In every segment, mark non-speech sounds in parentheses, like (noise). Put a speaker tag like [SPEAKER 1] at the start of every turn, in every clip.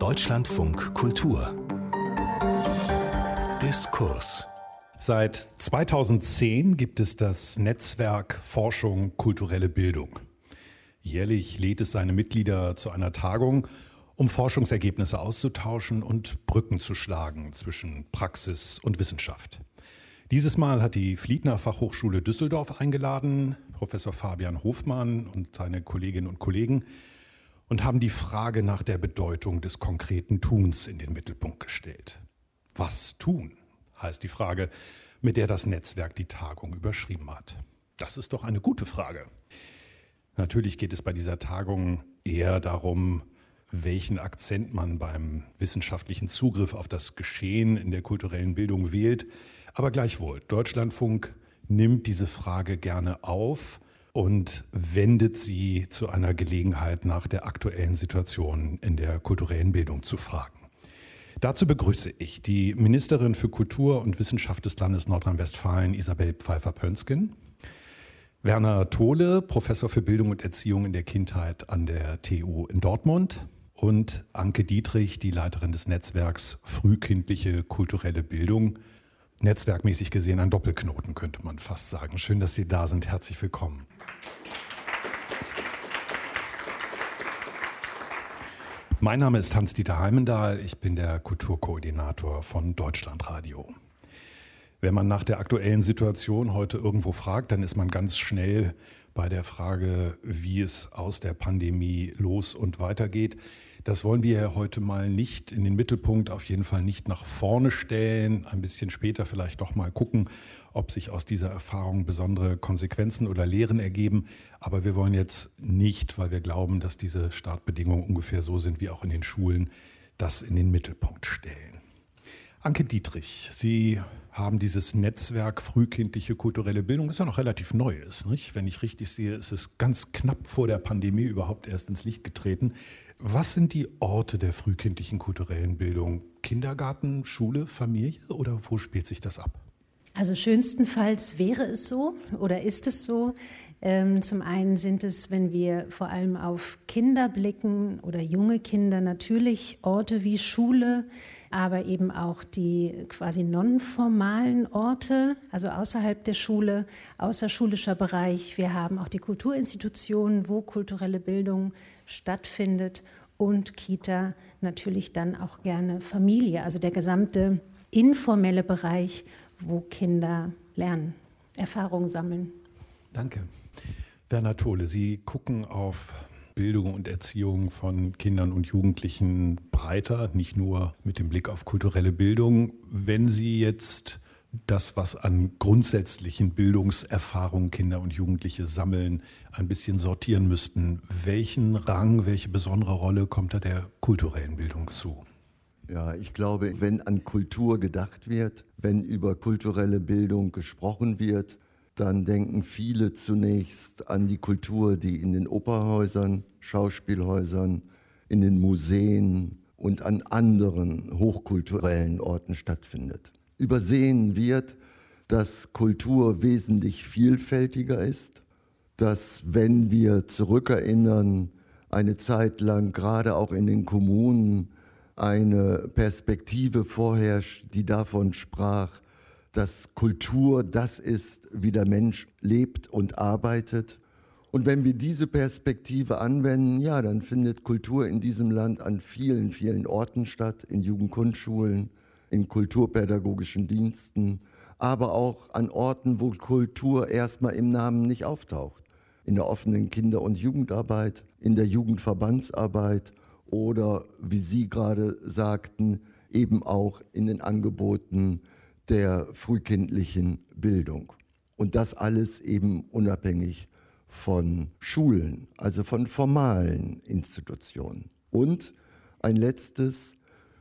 [SPEAKER 1] Deutschlandfunk Kultur Diskurs
[SPEAKER 2] Seit 2010 gibt es das Netzwerk Forschung kulturelle Bildung. Jährlich lädt es seine Mitglieder zu einer Tagung, um Forschungsergebnisse auszutauschen und Brücken zu schlagen zwischen Praxis und Wissenschaft. Dieses Mal hat die Fliedner Fachhochschule Düsseldorf eingeladen, Professor Fabian Hofmann und seine Kolleginnen und Kollegen, und haben die Frage nach der Bedeutung des konkreten Tuns in den Mittelpunkt gestellt. Was tun, heißt die Frage, mit der das Netzwerk die Tagung überschrieben hat. Das ist doch eine gute Frage. Natürlich geht es bei dieser Tagung eher darum, welchen Akzent man beim wissenschaftlichen Zugriff auf das Geschehen in der kulturellen Bildung wählt. Aber gleichwohl, Deutschlandfunk nimmt diese Frage gerne auf und wendet sie zu einer Gelegenheit nach der aktuellen Situation in der kulturellen Bildung zu fragen. Dazu begrüße ich die Ministerin für Kultur und Wissenschaft des Landes Nordrhein-Westfalen, Isabel Pfeiffer-Pönsken, Werner Tole, Professor für Bildung und Erziehung in der Kindheit an der TU in Dortmund und Anke Dietrich, die Leiterin des Netzwerks Frühkindliche kulturelle Bildung netzwerkmäßig gesehen ein Doppelknoten, könnte man fast sagen. Schön, dass Sie da sind. Herzlich willkommen. Mein Name ist Hans-Dieter Heimendahl. Ich bin der Kulturkoordinator von Deutschlandradio. Wenn man nach der aktuellen Situation heute irgendwo fragt, dann ist man ganz schnell bei der Frage, wie es aus der Pandemie los und weitergeht. Das wollen wir heute mal nicht in den Mittelpunkt, auf jeden Fall nicht nach vorne stellen, ein bisschen später vielleicht doch mal gucken, ob sich aus dieser Erfahrung besondere Konsequenzen oder Lehren ergeben. Aber wir wollen jetzt nicht, weil wir glauben, dass diese Startbedingungen ungefähr so sind wie auch in den Schulen, das in den Mittelpunkt stellen. Anke Dietrich, Sie haben dieses Netzwerk frühkindliche kulturelle Bildung, das ja noch relativ neu ist. Nicht? Wenn ich richtig sehe, ist es ganz knapp vor der Pandemie überhaupt erst ins Licht getreten. Was sind die Orte der frühkindlichen kulturellen Bildung? Kindergarten, Schule, Familie oder wo spielt sich das ab?
[SPEAKER 3] Also schönstenfalls wäre es so oder ist es so. Ähm, zum einen sind es, wenn wir vor allem auf Kinder blicken oder junge Kinder, natürlich Orte wie Schule, aber eben auch die quasi nonformalen Orte, also außerhalb der Schule, außerschulischer Bereich. Wir haben auch die Kulturinstitutionen, wo kulturelle Bildung stattfindet und Kita natürlich dann auch gerne Familie, also der gesamte informelle Bereich, wo Kinder lernen, Erfahrungen sammeln.
[SPEAKER 2] Danke. Werner Tole, Sie gucken auf Bildung und Erziehung von Kindern und Jugendlichen breiter, nicht nur mit dem Blick auf kulturelle Bildung. Wenn Sie jetzt das, was an grundsätzlichen Bildungserfahrungen Kinder und Jugendliche sammeln, ein bisschen sortieren müssten, welchen Rang, welche besondere Rolle kommt da der kulturellen Bildung zu?
[SPEAKER 4] Ja, ich glaube, wenn an Kultur gedacht wird, wenn über kulturelle Bildung gesprochen wird, dann denken viele zunächst an die Kultur, die in den Operhäusern, Schauspielhäusern, in den Museen und an anderen hochkulturellen Orten stattfindet. Übersehen wird, dass Kultur wesentlich vielfältiger ist, dass wenn wir zurückerinnern, eine Zeit lang gerade auch in den Kommunen eine Perspektive vorherrscht, die davon sprach, dass Kultur das ist, wie der Mensch lebt und arbeitet. Und wenn wir diese Perspektive anwenden, ja, dann findet Kultur in diesem Land an vielen, vielen Orten statt, in Jugendkundschulen, in kulturpädagogischen Diensten, aber auch an Orten, wo Kultur erstmal im Namen nicht auftaucht. In der offenen Kinder- und Jugendarbeit, in der Jugendverbandsarbeit oder, wie Sie gerade sagten, eben auch in den Angeboten der frühkindlichen Bildung. Und das alles eben unabhängig von Schulen, also von formalen Institutionen. Und ein letztes,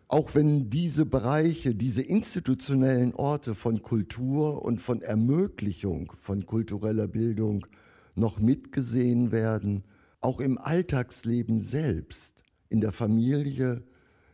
[SPEAKER 4] auch wenn diese Bereiche, diese institutionellen Orte von Kultur und von Ermöglichung von kultureller Bildung noch mitgesehen werden, auch im Alltagsleben selbst, in der Familie,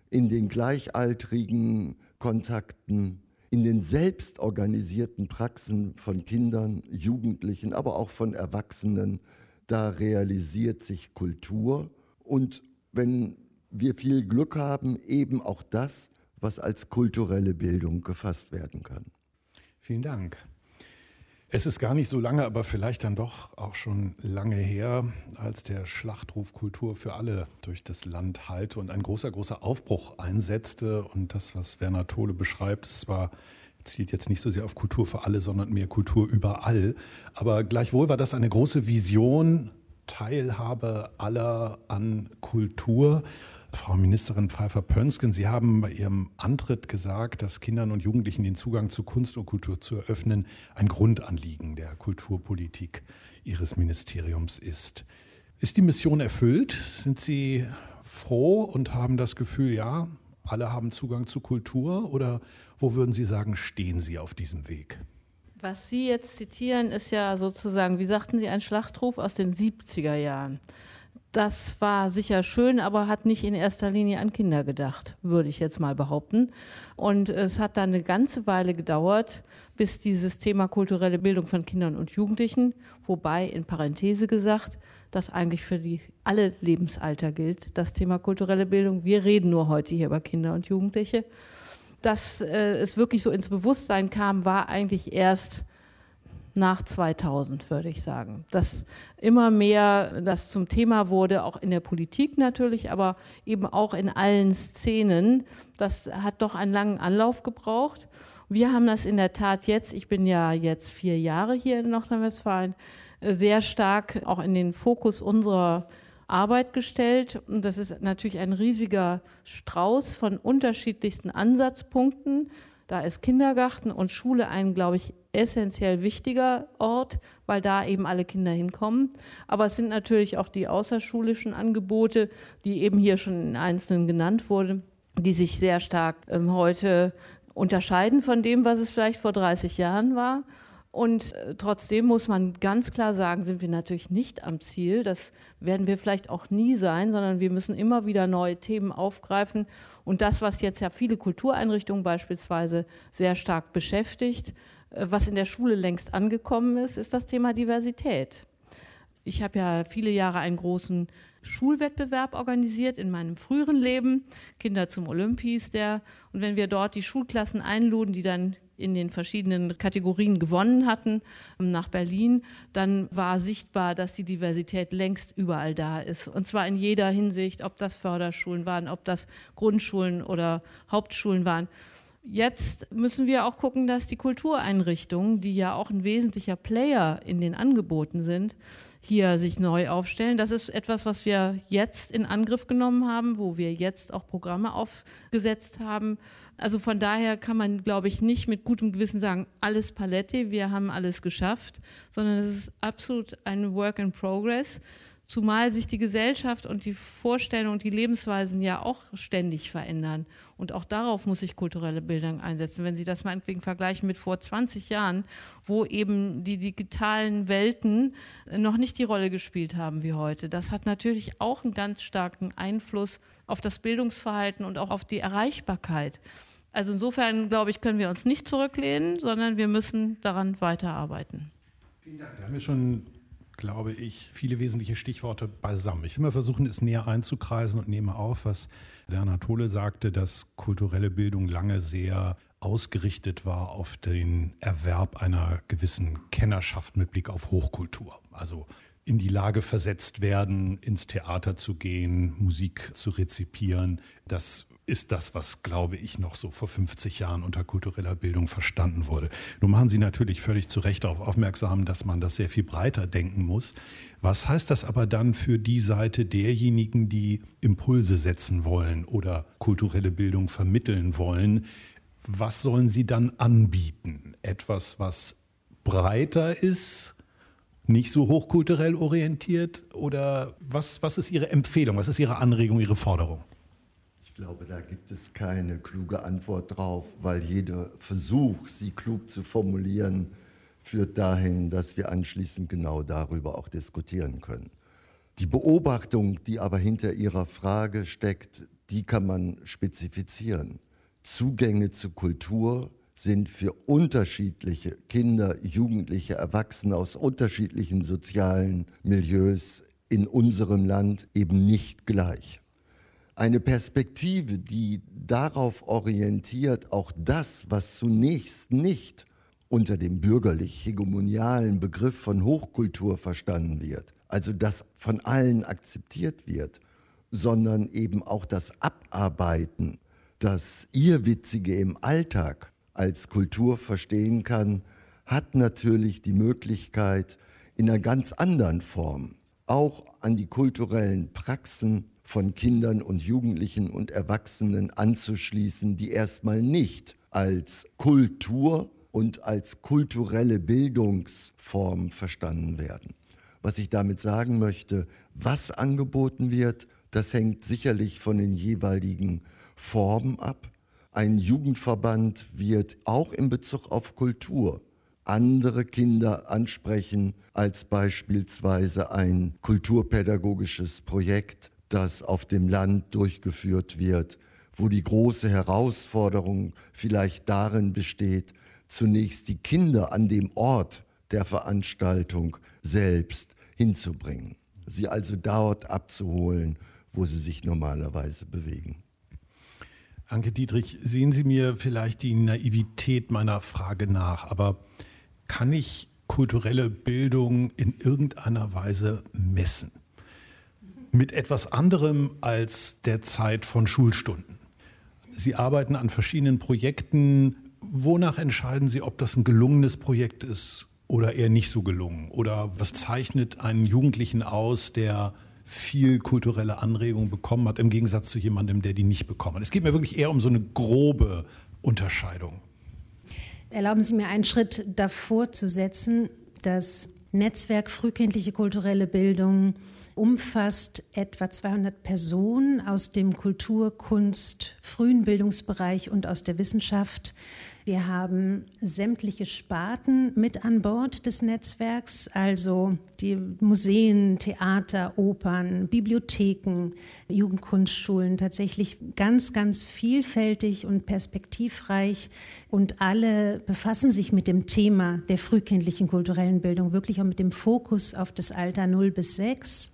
[SPEAKER 4] in den gleichaltrigen Kontakten, in den selbstorganisierten Praxen von Kindern, Jugendlichen, aber auch von Erwachsenen, da realisiert sich Kultur. Und wenn wir viel Glück haben, eben auch das, was als kulturelle Bildung gefasst werden kann.
[SPEAKER 2] Vielen Dank. Es ist gar nicht so lange, aber vielleicht dann doch auch schon lange her, als der Schlachtruf Kultur für alle durch das Land hallte und ein großer, großer Aufbruch einsetzte. Und das, was Werner Tole beschreibt, es war zielt jetzt nicht so sehr auf Kultur für alle, sondern mehr Kultur überall. Aber gleichwohl war das eine große Vision, Teilhabe aller an Kultur. Frau Ministerin Pfeiffer-Pönsken, Sie haben bei Ihrem Antritt gesagt, dass Kindern und Jugendlichen den Zugang zu Kunst und Kultur zu eröffnen ein Grundanliegen der Kulturpolitik Ihres Ministeriums ist. Ist die Mission erfüllt? Sind Sie froh und haben das Gefühl, ja, alle haben Zugang zu Kultur? Oder wo würden Sie sagen, stehen Sie auf diesem Weg?
[SPEAKER 5] Was Sie jetzt zitieren, ist ja sozusagen, wie sagten Sie, ein Schlachtruf aus den 70er Jahren. Das war sicher schön, aber hat nicht in erster Linie an Kinder gedacht, würde ich jetzt mal behaupten. Und es hat dann eine ganze Weile gedauert, bis dieses Thema kulturelle Bildung von Kindern und Jugendlichen, wobei in Parenthese gesagt, das eigentlich für die alle Lebensalter gilt, das Thema kulturelle Bildung. Wir reden nur heute hier über Kinder und Jugendliche. Dass äh, es wirklich so ins Bewusstsein kam, war eigentlich erst nach 2000, würde ich sagen. Dass immer mehr das zum Thema wurde, auch in der Politik natürlich, aber eben auch in allen Szenen. Das hat doch einen langen Anlauf gebraucht. Wir haben das in der Tat jetzt, ich bin ja jetzt vier Jahre hier in Nordrhein-Westfalen, äh, sehr stark auch in den Fokus unserer Arbeit gestellt. Und das ist natürlich ein riesiger Strauß von unterschiedlichsten Ansatzpunkten. Da ist Kindergarten und Schule ein, glaube ich, essentiell wichtiger Ort, weil da eben alle Kinder hinkommen. Aber es sind natürlich auch die außerschulischen Angebote, die eben hier schon in Einzelnen genannt wurden, die sich sehr stark ähm, heute unterscheiden von dem, was es vielleicht vor 30 Jahren war. Und äh, trotzdem muss man ganz klar sagen, sind wir natürlich nicht am Ziel. Das werden wir vielleicht auch nie sein, sondern wir müssen immer wieder neue Themen aufgreifen. Und das, was jetzt ja viele Kultureinrichtungen beispielsweise sehr stark beschäftigt, was in der Schule längst angekommen ist, ist das Thema Diversität. Ich habe ja viele Jahre einen großen Schulwettbewerb organisiert in meinem früheren Leben. Kinder zum Olympies der. Und wenn wir dort die Schulklassen einluden, die dann in den verschiedenen Kategorien gewonnen hatten ähm, nach Berlin, dann war sichtbar, dass die Diversität längst überall da ist. Und zwar in jeder Hinsicht, ob das Förderschulen waren, ob das Grundschulen oder Hauptschulen waren. Jetzt müssen wir auch gucken, dass die Kultureinrichtungen, die ja auch ein wesentlicher Player in den Angeboten sind, hier sich neu aufstellen. Das ist etwas, was wir jetzt in Angriff genommen haben, wo wir jetzt auch Programme aufgesetzt haben. Also von daher kann man, glaube ich, nicht mit gutem Gewissen sagen, alles Palette, wir haben alles geschafft, sondern es ist absolut ein Work in Progress. Zumal sich die Gesellschaft und die Vorstellungen und die Lebensweisen ja auch ständig verändern. Und auch darauf muss sich kulturelle Bildung einsetzen. Wenn Sie das meinetwegen vergleichen mit vor 20 Jahren, wo eben die digitalen Welten noch nicht die Rolle gespielt haben wie heute. Das hat natürlich auch einen ganz starken Einfluss auf das Bildungsverhalten und auch auf die Erreichbarkeit. Also insofern, glaube ich, können wir uns nicht zurücklehnen, sondern wir müssen daran weiterarbeiten.
[SPEAKER 2] Vielen Dank. Da haben wir schon glaube ich, viele wesentliche Stichworte beisammen. Ich will mal versuchen, es näher einzukreisen und nehme auf, was Werner Tole sagte, dass kulturelle Bildung lange sehr ausgerichtet war auf den Erwerb einer gewissen Kennerschaft mit Blick auf Hochkultur. Also in die Lage versetzt werden, ins Theater zu gehen, Musik zu rezipieren. Das ist das, was, glaube ich, noch so vor 50 Jahren unter kultureller Bildung verstanden wurde. Nun machen Sie natürlich völlig zu Recht darauf aufmerksam, dass man das sehr viel breiter denken muss. Was heißt das aber dann für die Seite derjenigen, die Impulse setzen wollen oder kulturelle Bildung vermitteln wollen? Was sollen sie dann anbieten? Etwas, was breiter ist, nicht so hochkulturell orientiert? Oder was, was ist Ihre Empfehlung? Was ist Ihre Anregung, Ihre Forderung?
[SPEAKER 4] Ich glaube, da gibt es keine kluge Antwort drauf, weil jeder Versuch, sie klug zu formulieren, führt dahin, dass wir anschließend genau darüber auch diskutieren können. Die Beobachtung, die aber hinter Ihrer Frage steckt, die kann man spezifizieren. Zugänge zu Kultur sind für unterschiedliche Kinder, Jugendliche, Erwachsene aus unterschiedlichen sozialen Milieus in unserem Land eben nicht gleich. Eine Perspektive, die darauf orientiert, auch das, was zunächst nicht unter dem bürgerlich hegemonialen Begriff von Hochkultur verstanden wird, also das von allen akzeptiert wird, sondern eben auch das Abarbeiten, das Irrwitzige im Alltag als Kultur verstehen kann, hat natürlich die Möglichkeit, in einer ganz anderen Form auch an die kulturellen Praxen von Kindern und Jugendlichen und Erwachsenen anzuschließen, die erstmal nicht als Kultur und als kulturelle Bildungsform verstanden werden. Was ich damit sagen möchte, was angeboten wird, das hängt sicherlich von den jeweiligen Formen ab. Ein Jugendverband wird auch in Bezug auf Kultur andere Kinder ansprechen als beispielsweise ein kulturpädagogisches Projekt, das auf dem Land durchgeführt wird, wo die große Herausforderung vielleicht darin besteht, zunächst die Kinder an dem Ort der Veranstaltung selbst hinzubringen, sie also dort abzuholen, wo sie sich normalerweise bewegen.
[SPEAKER 2] Anke Dietrich, sehen Sie mir vielleicht die Naivität meiner Frage nach, aber kann ich kulturelle Bildung in irgendeiner Weise messen? Mit etwas anderem als der Zeit von Schulstunden. Sie arbeiten an verschiedenen Projekten. Wonach entscheiden Sie, ob das ein gelungenes Projekt ist oder eher nicht so gelungen? Oder was zeichnet einen Jugendlichen aus, der viel kulturelle Anregung bekommen hat, im Gegensatz zu jemandem, der die nicht bekommen hat? Es geht mir wirklich eher um so eine grobe Unterscheidung.
[SPEAKER 3] Erlauben Sie mir einen Schritt davor zu setzen. Das Netzwerk Frühkindliche kulturelle Bildung umfasst etwa 200 Personen aus dem Kultur-, Kunst-, frühen Bildungsbereich und aus der Wissenschaft. Wir haben sämtliche Sparten mit an Bord des Netzwerks, also die Museen, Theater, Opern, Bibliotheken, Jugendkunstschulen, tatsächlich ganz, ganz vielfältig und perspektivreich. Und alle befassen sich mit dem Thema der frühkindlichen kulturellen Bildung, wirklich auch mit dem Fokus auf das Alter 0 bis 6.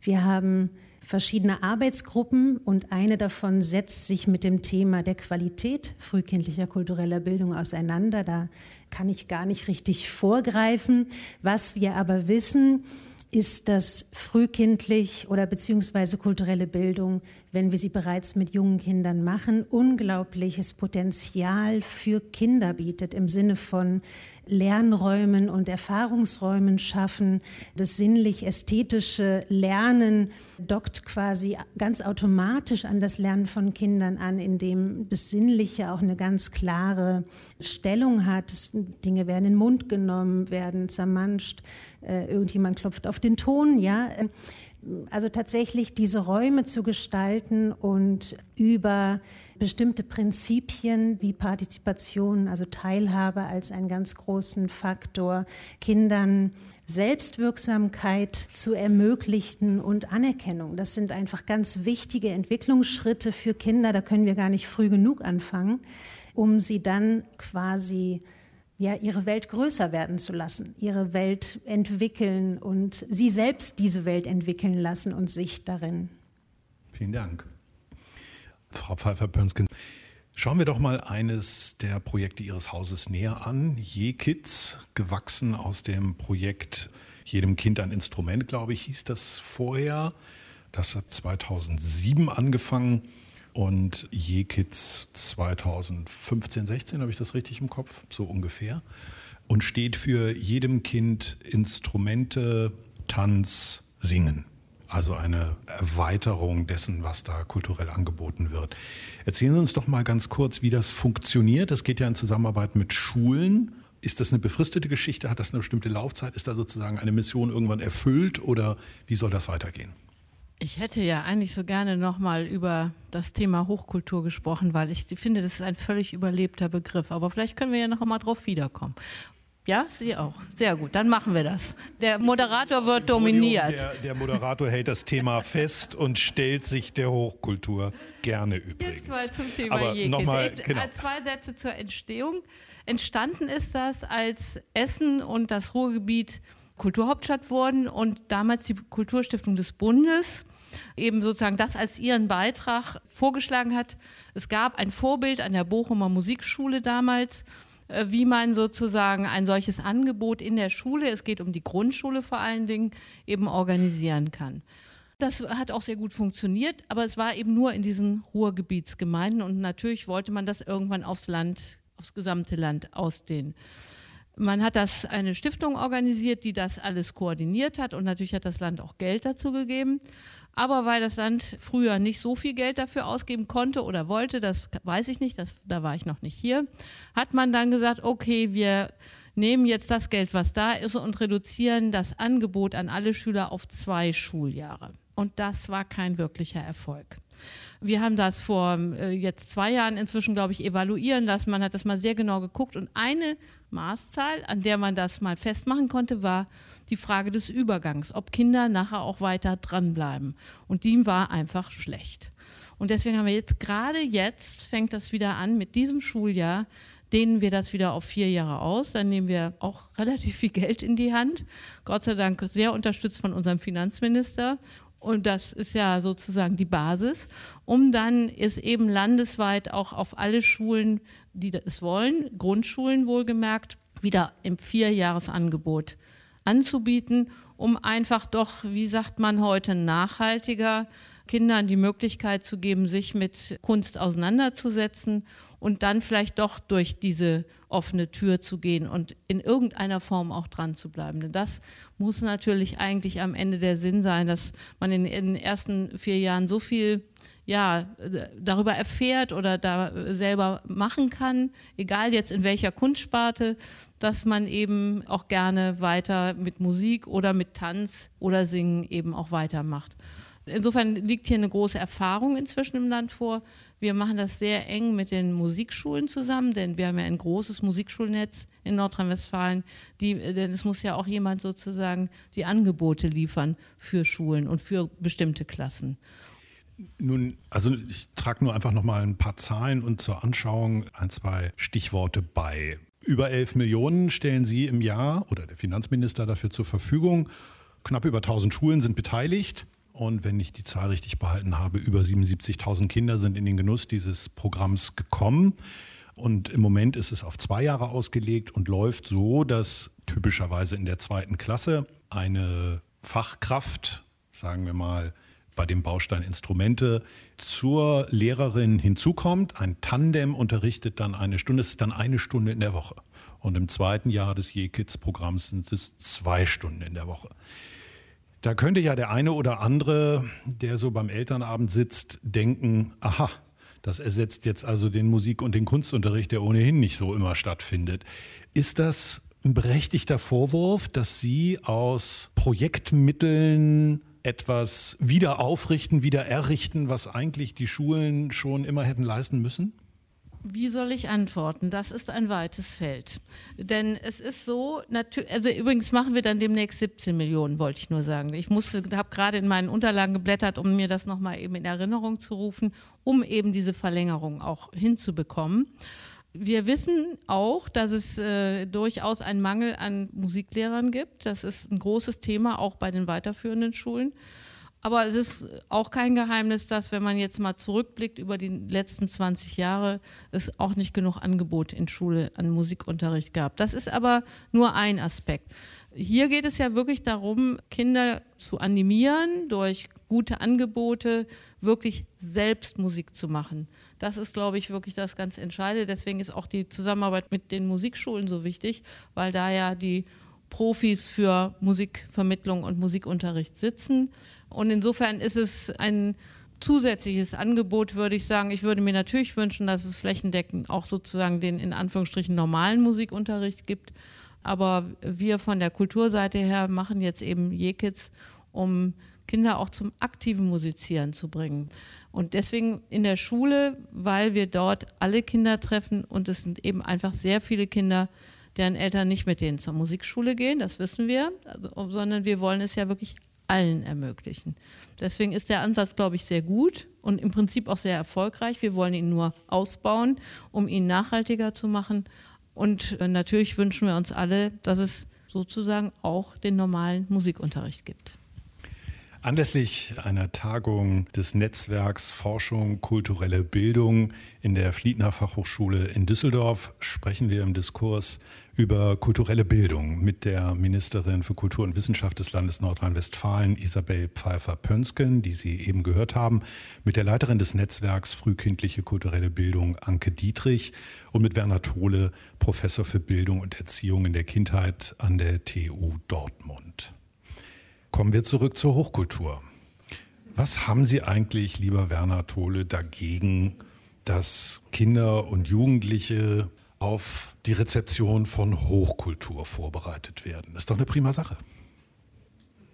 [SPEAKER 3] Wir haben verschiedene Arbeitsgruppen und eine davon setzt sich mit dem Thema der Qualität frühkindlicher kultureller Bildung auseinander. Da kann ich gar nicht richtig vorgreifen. Was wir aber wissen, ist, dass frühkindlich oder beziehungsweise kulturelle Bildung, wenn wir sie bereits mit jungen Kindern machen, unglaubliches Potenzial für Kinder bietet im Sinne von Lernräumen und Erfahrungsräumen schaffen. Das sinnlich-ästhetische Lernen dockt quasi ganz automatisch an das Lernen von Kindern an, indem das Sinnliche auch eine ganz klare Stellung hat. Dinge werden in den Mund genommen, werden zermanscht, äh, irgendjemand klopft auf den Ton, ja also tatsächlich diese Räume zu gestalten und über bestimmte Prinzipien wie Partizipation, also Teilhabe als einen ganz großen Faktor, Kindern Selbstwirksamkeit zu ermöglichen und Anerkennung. Das sind einfach ganz wichtige Entwicklungsschritte für Kinder. Da können wir gar nicht früh genug anfangen, um sie dann quasi ja, ihre Welt größer werden zu lassen, ihre Welt entwickeln und sie selbst diese Welt entwickeln lassen und sich darin.
[SPEAKER 2] Vielen Dank. Frau Pfeiffer-Pönsken, schauen wir doch mal eines der Projekte Ihres Hauses näher an. Je Kids, gewachsen aus dem Projekt Jedem Kind ein Instrument, glaube ich, hieß das vorher. Das hat 2007 angefangen und Je-Kids 2015, 16, habe ich das richtig im Kopf, so ungefähr. Und steht für jedem Kind Instrumente, Tanz, Singen. Also eine Erweiterung dessen, was da kulturell angeboten wird. Erzählen Sie uns doch mal ganz kurz, wie das funktioniert. Das geht ja in Zusammenarbeit mit Schulen. Ist das eine befristete Geschichte? Hat das eine bestimmte Laufzeit? Ist da sozusagen eine Mission irgendwann erfüllt oder wie soll das weitergehen?
[SPEAKER 5] Ich hätte ja eigentlich so gerne nochmal über das Thema Hochkultur gesprochen, weil ich finde, das ist ein völlig überlebter Begriff. Aber vielleicht können wir ja noch einmal drauf wiederkommen. Ja, Sie auch. Sehr gut, dann machen wir das. Der Moderator wird dominiert.
[SPEAKER 2] Der, der, Moderator hält das Thema (laughs) fest und stellt sich der Hochkultur gerne übrigens.
[SPEAKER 5] Jetzt mal zum Thema Aber noch mal, genau. Zwei Sätze zur Entstehung. Entstanden ist das, als Essen und das Ruhrgebiet Kulturhauptstadt wurden und damals die Kulturstiftung des Bundes eben sozusagen das als ihren Beitrag vorgeschlagen hat. Es gab ein Vorbild an der Bochumer Musikschule damals, äh, wie man sozusagen ein solches Angebot in der Schule, es geht um die Grundschule vor allen Dingen, eben organisieren kann. Das hat auch sehr gut funktioniert, aber es war eben nur in diesen Ruhrgebietsgemeinden und natürlich wollte man das irgendwann aufs Land, aufs gesamte Land ausdehnen. Man hat das eine Stiftung organisiert, die das alles koordiniert hat und natürlich hat das Land auch Geld dazu gegeben. Aber weil das Land früher nicht so viel Geld dafür ausgeben konnte oder wollte, das weiß ich nicht, das, da war ich noch nicht hier, hat man dann gesagt, okay, wir nehmen jetzt das Geld, was da ist und reduzieren das Angebot an alle Schüler auf zwei Schuljahre. Und das war kein wirklicher Erfolg. Wir haben das vor äh, jetzt zwei Jahren inzwischen, glaube ich, evaluieren lassen. Man hat das mal sehr genau geguckt. Und eine Maßzahl, an der man das mal festmachen konnte, war die Frage des Übergangs, ob Kinder nachher auch weiter dranbleiben. Und die war einfach schlecht. Und deswegen haben wir jetzt, gerade jetzt fängt das wieder an mit diesem Schuljahr, dehnen wir das wieder auf vier Jahre aus. Dann nehmen wir auch (laughs) relativ viel Geld in die Hand. Gott sei Dank sehr unterstützt von unserem Finanzminister. Und das ist ja sozusagen die Basis, um dann es eben landesweit auch auf alle Schulen, die es wollen, Grundschulen wohlgemerkt, wieder im Vierjahresangebot anzubieten, um einfach doch, wie sagt man heute, nachhaltiger Kindern die Möglichkeit zu geben, sich mit Kunst auseinanderzusetzen und dann vielleicht doch durch diese offene Tür zu gehen und in irgendeiner Form auch dran zu bleiben. Denn das muss natürlich eigentlich am Ende der Sinn sein, dass man in, in den ersten vier Jahren so viel ja, darüber erfährt oder da selber machen kann, egal jetzt in welcher Kunstsparte, dass man eben auch gerne weiter mit Musik oder mit Tanz oder Singen eben auch weitermacht. Insofern liegt hier eine große Erfahrung inzwischen im Land vor. Wir machen das sehr eng mit den Musikschulen zusammen, denn wir haben ja ein großes Musikschulnetz in Nordrhein-Westfalen. denn es muss ja auch jemand sozusagen die Angebote liefern für Schulen und für bestimmte Klassen.
[SPEAKER 2] Nun, also ich trage nur einfach nochmal ein paar Zahlen und zur Anschauung ein, zwei Stichworte bei. Über 11 Millionen stellen Sie im Jahr oder der Finanzminister dafür zur Verfügung. Knapp über 1000 Schulen sind beteiligt. Und wenn ich die Zahl richtig behalten habe, über 77.000 Kinder sind in den Genuss dieses Programms gekommen. Und im Moment ist es auf zwei Jahre ausgelegt und läuft so, dass typischerweise in der zweiten Klasse eine Fachkraft, sagen wir mal, bei dem Baustein Instrumente zur Lehrerin hinzukommt. Ein Tandem unterrichtet dann eine Stunde. Es ist dann eine Stunde in der Woche. Und im zweiten Jahr des Je-Kids-Programms sind es zwei Stunden in der Woche. Da könnte ja der eine oder andere, der so beim Elternabend sitzt, denken, aha, das ersetzt jetzt also den Musik- und den Kunstunterricht, der ohnehin nicht so immer stattfindet. Ist das ein berechtigter Vorwurf, dass Sie aus Projektmitteln etwas wieder aufrichten, wieder errichten, was eigentlich die Schulen schon immer hätten leisten müssen?
[SPEAKER 5] Wie soll ich antworten? Das ist ein weites Feld. Denn es ist so, also übrigens machen wir dann demnächst 17 Millionen, wollte ich nur sagen. Ich habe gerade in meinen Unterlagen geblättert, um mir das nochmal eben in Erinnerung zu rufen, um eben diese Verlängerung auch hinzubekommen. Wir wissen auch, dass es äh, durchaus einen Mangel an Musiklehrern gibt. Das ist ein großes Thema auch bei den weiterführenden Schulen. Aber es ist auch kein Geheimnis, dass, wenn man jetzt mal zurückblickt über die letzten 20 Jahre, es auch nicht genug Angebot in Schule an Musikunterricht gab. Das ist aber nur ein Aspekt. Hier geht es ja wirklich darum, Kinder zu animieren, durch gute Angebote wirklich selbst Musik zu machen. Das ist, glaube ich, wirklich das ganz Entscheidende. Deswegen ist auch die Zusammenarbeit mit den Musikschulen so wichtig, weil da ja die Profis für Musikvermittlung und Musikunterricht sitzen. Und insofern ist es ein zusätzliches Angebot, würde ich sagen. Ich würde mir natürlich wünschen, dass es flächendeckend auch sozusagen den in Anführungsstrichen normalen Musikunterricht gibt. Aber wir von der Kulturseite her machen jetzt eben Jekits, um Kinder auch zum aktiven Musizieren zu bringen. Und deswegen in der Schule, weil wir dort alle Kinder treffen und es sind eben einfach sehr viele Kinder, deren Eltern nicht mit denen zur Musikschule gehen, das wissen wir, also, sondern wir wollen es ja wirklich allen ermöglichen. Deswegen ist der Ansatz, glaube ich, sehr gut und im Prinzip auch sehr erfolgreich. Wir wollen ihn nur ausbauen, um ihn nachhaltiger zu machen. Und äh, natürlich wünschen wir uns alle, dass es sozusagen auch den normalen Musikunterricht gibt.
[SPEAKER 2] Anlässlich einer Tagung des Netzwerks Forschung kulturelle Bildung in der Fliedner Fachhochschule in Düsseldorf sprechen wir im Diskurs über kulturelle Bildung mit der Ministerin für Kultur und Wissenschaft des Landes Nordrhein-Westfalen, Isabel Pfeiffer-Pönsken, die Sie eben gehört haben, mit der Leiterin des Netzwerks Frühkindliche kulturelle Bildung, Anke Dietrich, und mit Werner Tole, Professor für Bildung und Erziehung in der Kindheit an der TU Dortmund. Kommen wir zurück zur Hochkultur. Was haben Sie eigentlich, lieber Werner Tole, dagegen, dass Kinder und Jugendliche auf die Rezeption von Hochkultur vorbereitet werden. Das ist doch eine prima Sache.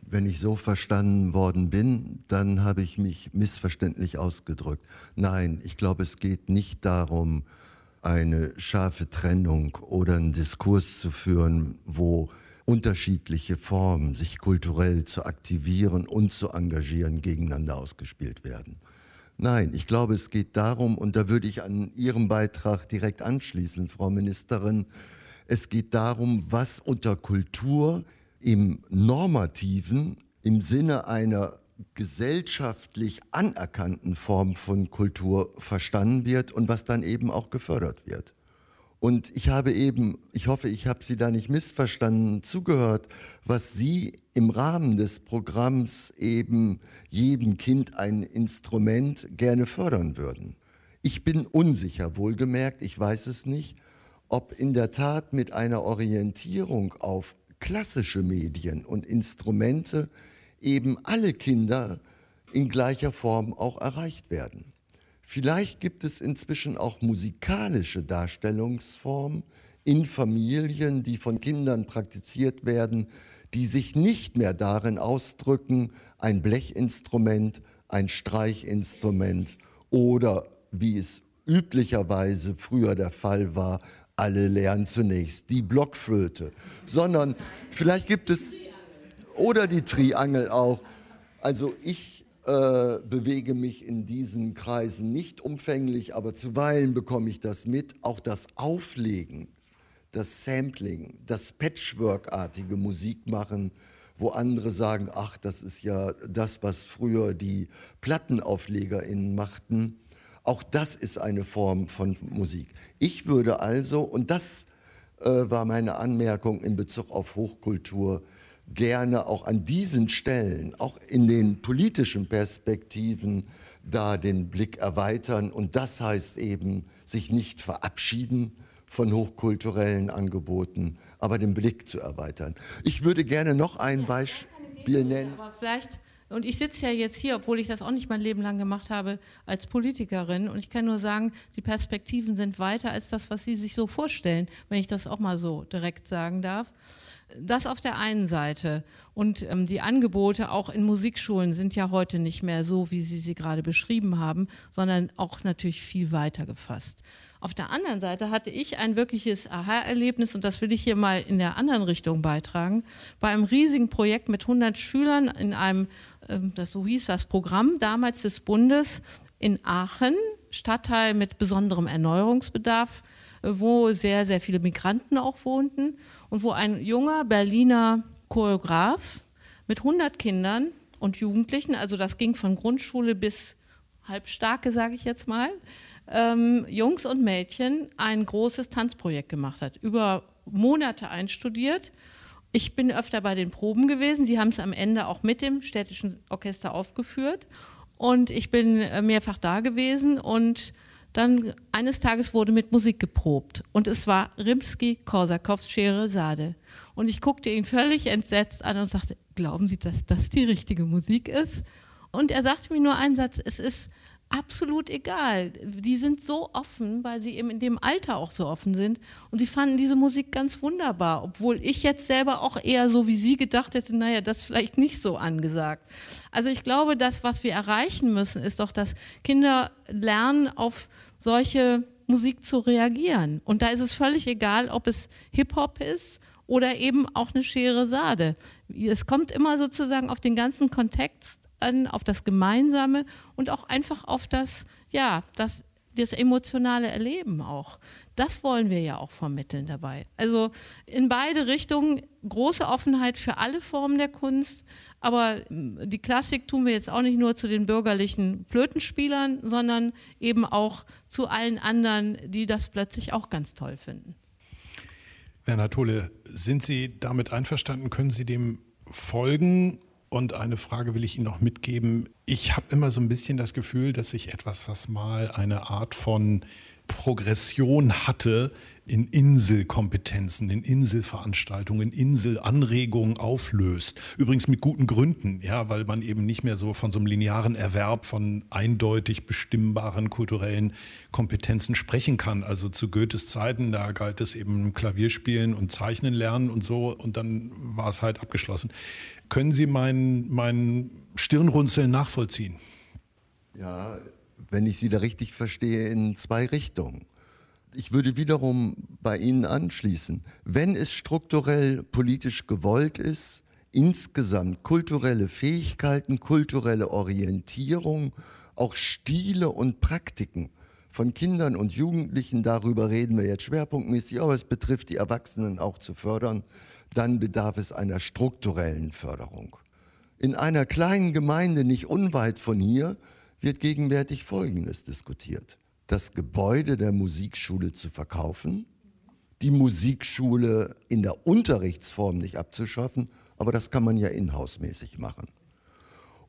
[SPEAKER 4] Wenn ich so verstanden worden bin, dann habe ich mich missverständlich ausgedrückt. Nein, ich glaube, es geht nicht darum, eine scharfe Trennung oder einen Diskurs zu führen, wo unterschiedliche Formen, sich kulturell zu aktivieren und zu engagieren, gegeneinander ausgespielt werden. Nein, ich glaube, es geht darum, und da würde ich an Ihrem Beitrag direkt anschließen, Frau Ministerin, es geht darum, was unter Kultur im normativen, im Sinne einer gesellschaftlich anerkannten Form von Kultur verstanden wird und was dann eben auch gefördert wird. Und ich habe eben, ich hoffe, ich habe Sie da nicht missverstanden, zugehört, was Sie im Rahmen des Programms eben jedem Kind ein Instrument gerne fördern würden. Ich bin unsicher, wohlgemerkt, ich weiß es nicht, ob in der Tat mit einer Orientierung auf klassische Medien und Instrumente eben alle Kinder in gleicher Form auch erreicht werden. Vielleicht gibt es inzwischen auch musikalische Darstellungsformen in Familien, die von Kindern praktiziert werden, die sich nicht mehr darin ausdrücken, ein Blechinstrument, ein Streichinstrument oder, wie es üblicherweise früher der Fall war, alle lernen zunächst die Blockflöte, sondern vielleicht gibt es oder die Triangel auch. Also ich äh, bewege mich in diesen Kreisen nicht umfänglich, aber zuweilen bekomme ich das mit. Auch das Auflegen, das Sampling, das Patchwork-artige Musikmachen, wo andere sagen, ach, das ist ja das, was früher die PlattenauflegerInnen machten. Auch das ist eine Form von Musik. Ich würde also, und das äh, war meine Anmerkung in Bezug auf Hochkultur, gerne auch an diesen Stellen, auch in den politischen Perspektiven, da den Blick erweitern. Und das heißt eben, sich nicht verabschieden von hochkulturellen Angeboten, aber den Blick zu erweitern. Ich würde gerne noch ein Beispiel nennen.
[SPEAKER 5] Aber vielleicht und ich sitze ja jetzt hier, obwohl ich das auch nicht mein Leben lang gemacht habe, als Politikerin. Und ich kann nur sagen, die Perspektiven sind weiter als das, was Sie sich so vorstellen, wenn ich das auch mal so direkt sagen darf. Das auf der einen Seite. Und ähm, die Angebote auch in Musikschulen sind ja heute nicht mehr so, wie Sie sie gerade beschrieben haben, sondern auch natürlich viel weiter gefasst. Auf der anderen Seite hatte ich ein wirkliches Aha-Erlebnis und das will ich hier mal in der anderen Richtung beitragen. Bei einem riesigen Projekt mit 100 Schülern in einem, ähm, das so hieß das Programm damals des Bundes in Aachen, Stadtteil mit besonderem Erneuerungsbedarf, äh, wo sehr, sehr viele Migranten auch wohnten und wo ein junger Berliner Choreograf mit 100 Kindern und Jugendlichen, also das ging von Grundschule bis Halbstarke, sage ich jetzt mal, ähm, Jungs und Mädchen ein großes Tanzprojekt gemacht hat, über Monate einstudiert. Ich bin öfter bei den Proben gewesen. Sie haben es am Ende auch mit dem städtischen Orchester aufgeführt. Und ich bin äh, mehrfach da gewesen und dann eines Tages wurde mit Musik geprobt und es war Rimsky-Korsakows Scheherazade. Und ich guckte ihn völlig entsetzt an und sagte, glauben Sie, dass das die richtige Musik ist? Und er sagte mir nur einen Satz, es ist absolut egal. Die sind so offen, weil sie eben in dem Alter auch so offen sind. Und sie fanden diese Musik ganz wunderbar, obwohl ich jetzt selber auch eher so wie sie gedacht hätte, naja, das vielleicht nicht so angesagt. Also ich glaube, das, was wir erreichen müssen, ist doch, dass Kinder lernen, auf solche Musik zu reagieren. Und da ist es völlig egal, ob es Hip-Hop ist oder eben auch eine Schere Sade. Es kommt immer sozusagen auf den ganzen Kontext an, auf das Gemeinsame und auch einfach auf das, ja, das das emotionale Erleben auch. Das wollen wir ja auch vermitteln dabei. Also in beide Richtungen große Offenheit für alle Formen der Kunst, aber hm, die Klassik tun wir jetzt auch nicht nur zu den bürgerlichen Flötenspielern, sondern eben auch zu allen anderen, die das plötzlich auch ganz toll finden.
[SPEAKER 2] Werner Tolle, sind Sie damit einverstanden? Können Sie dem folgen? Und eine Frage will ich Ihnen noch mitgeben. Ich habe immer so ein bisschen das Gefühl, dass sich etwas, was mal eine Art von Progression hatte, in Inselkompetenzen, in Inselveranstaltungen, in Inselanregungen auflöst. Übrigens mit guten Gründen, ja, weil man eben nicht mehr so von so einem linearen Erwerb von eindeutig bestimmbaren kulturellen Kompetenzen sprechen kann. Also zu Goethes Zeiten, da galt es eben Klavierspielen und Zeichnen lernen und so und dann war es halt abgeschlossen. Können Sie mein, mein Stirnrunzeln nachvollziehen?
[SPEAKER 4] Ja, wenn ich Sie da richtig verstehe, in zwei Richtungen. Ich würde wiederum bei Ihnen anschließen. Wenn es strukturell politisch gewollt ist, insgesamt kulturelle Fähigkeiten, kulturelle Orientierung, auch Stile und Praktiken von Kindern und Jugendlichen, darüber reden wir jetzt schwerpunktmäßig, aber es betrifft die Erwachsenen auch zu fördern, dann bedarf es einer strukturellen Förderung. In einer kleinen Gemeinde nicht unweit von hier wird gegenwärtig Folgendes diskutiert das Gebäude der Musikschule zu verkaufen, die Musikschule in der Unterrichtsform nicht abzuschaffen, aber das kann man ja inhausmäßig machen.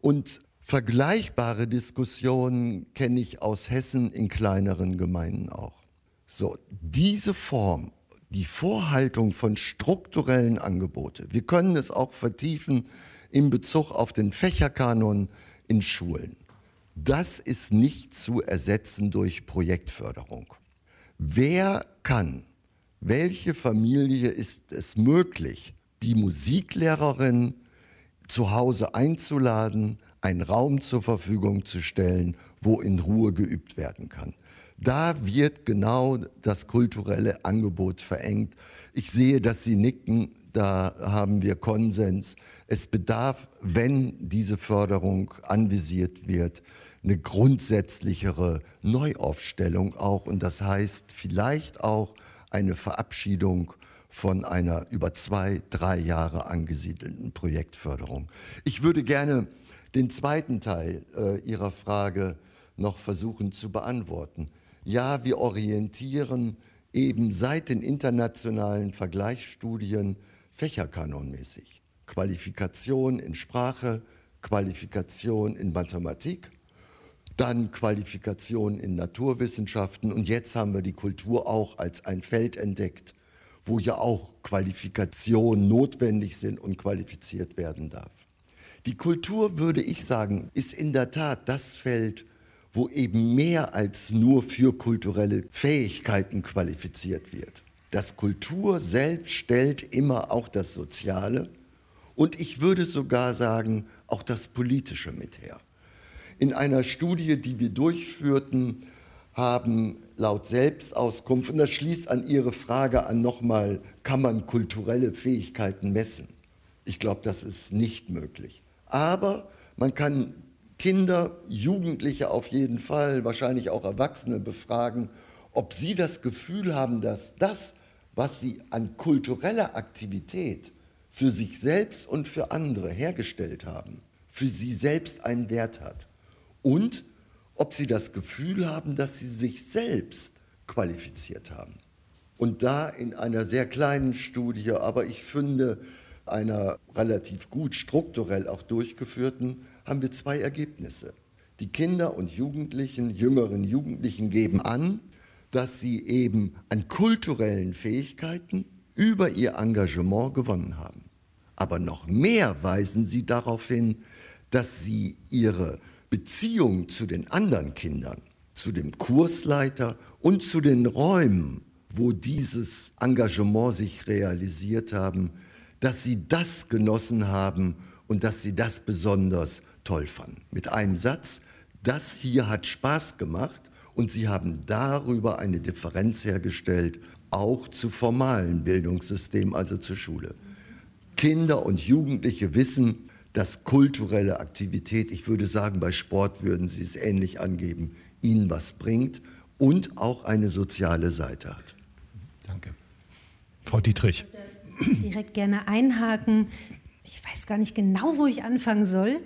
[SPEAKER 4] Und vergleichbare Diskussionen kenne ich aus Hessen in kleineren Gemeinden auch. So, diese Form, die Vorhaltung von strukturellen Angebote, wir können es auch vertiefen in Bezug auf den Fächerkanon in Schulen. Das ist nicht zu ersetzen durch Projektförderung. Wer kann, welche Familie ist es möglich, die Musiklehrerin zu Hause einzuladen, einen Raum zur Verfügung zu stellen, wo in Ruhe geübt werden kann? Da wird genau das kulturelle Angebot verengt. Ich sehe, dass Sie nicken, da haben wir Konsens. Es bedarf, wenn diese Förderung anvisiert wird, eine grundsätzlichere Neuaufstellung auch. Und das heißt vielleicht auch eine Verabschiedung von einer über zwei, drei Jahre angesiedelten Projektförderung. Ich würde gerne den zweiten Teil äh, Ihrer Frage noch versuchen zu beantworten. Ja, wir orientieren eben seit den internationalen Vergleichsstudien fächerkanonmäßig. Qualifikation in Sprache, Qualifikation in Mathematik dann Qualifikation in Naturwissenschaften und jetzt haben wir die Kultur auch als ein Feld entdeckt, wo ja auch Qualifikationen notwendig sind und qualifiziert werden darf. Die Kultur, würde ich sagen, ist in der Tat das Feld, wo eben mehr als nur für kulturelle Fähigkeiten qualifiziert wird. Das Kultur selbst stellt immer auch das Soziale und ich würde sogar sagen, auch das Politische mit her. In einer Studie, die wir durchführten, haben laut Selbstauskunft, und das schließt an Ihre Frage an nochmal, kann man kulturelle Fähigkeiten messen? Ich glaube, das ist nicht möglich. Aber man kann Kinder, Jugendliche auf jeden Fall, wahrscheinlich auch Erwachsene befragen, ob sie das Gefühl haben, dass das, was sie an kultureller Aktivität für sich selbst und für andere hergestellt haben, für sie selbst einen Wert hat und ob sie das Gefühl haben, dass sie sich selbst qualifiziert haben. Und da in einer sehr kleinen Studie, aber ich finde einer relativ gut strukturell auch durchgeführten, haben wir zwei Ergebnisse. Die Kinder und Jugendlichen, jüngeren Jugendlichen geben an, dass sie eben an kulturellen Fähigkeiten über ihr Engagement gewonnen haben. Aber noch mehr weisen sie darauf hin, dass sie ihre Beziehung zu den anderen Kindern, zu dem Kursleiter und zu den Räumen, wo dieses Engagement sich realisiert haben, dass sie das genossen haben und dass sie das besonders toll fanden. Mit einem Satz, das hier hat Spaß gemacht und sie haben darüber eine Differenz hergestellt, auch zu formalen Bildungssystemen, also zur Schule. Kinder und Jugendliche wissen, dass kulturelle Aktivität, ich würde sagen, bei Sport würden Sie es ähnlich angeben, Ihnen was bringt und auch eine soziale Seite hat.
[SPEAKER 2] Danke. Frau Dietrich.
[SPEAKER 3] Direkt gerne einhaken. Ich weiß gar nicht genau, wo ich anfangen soll.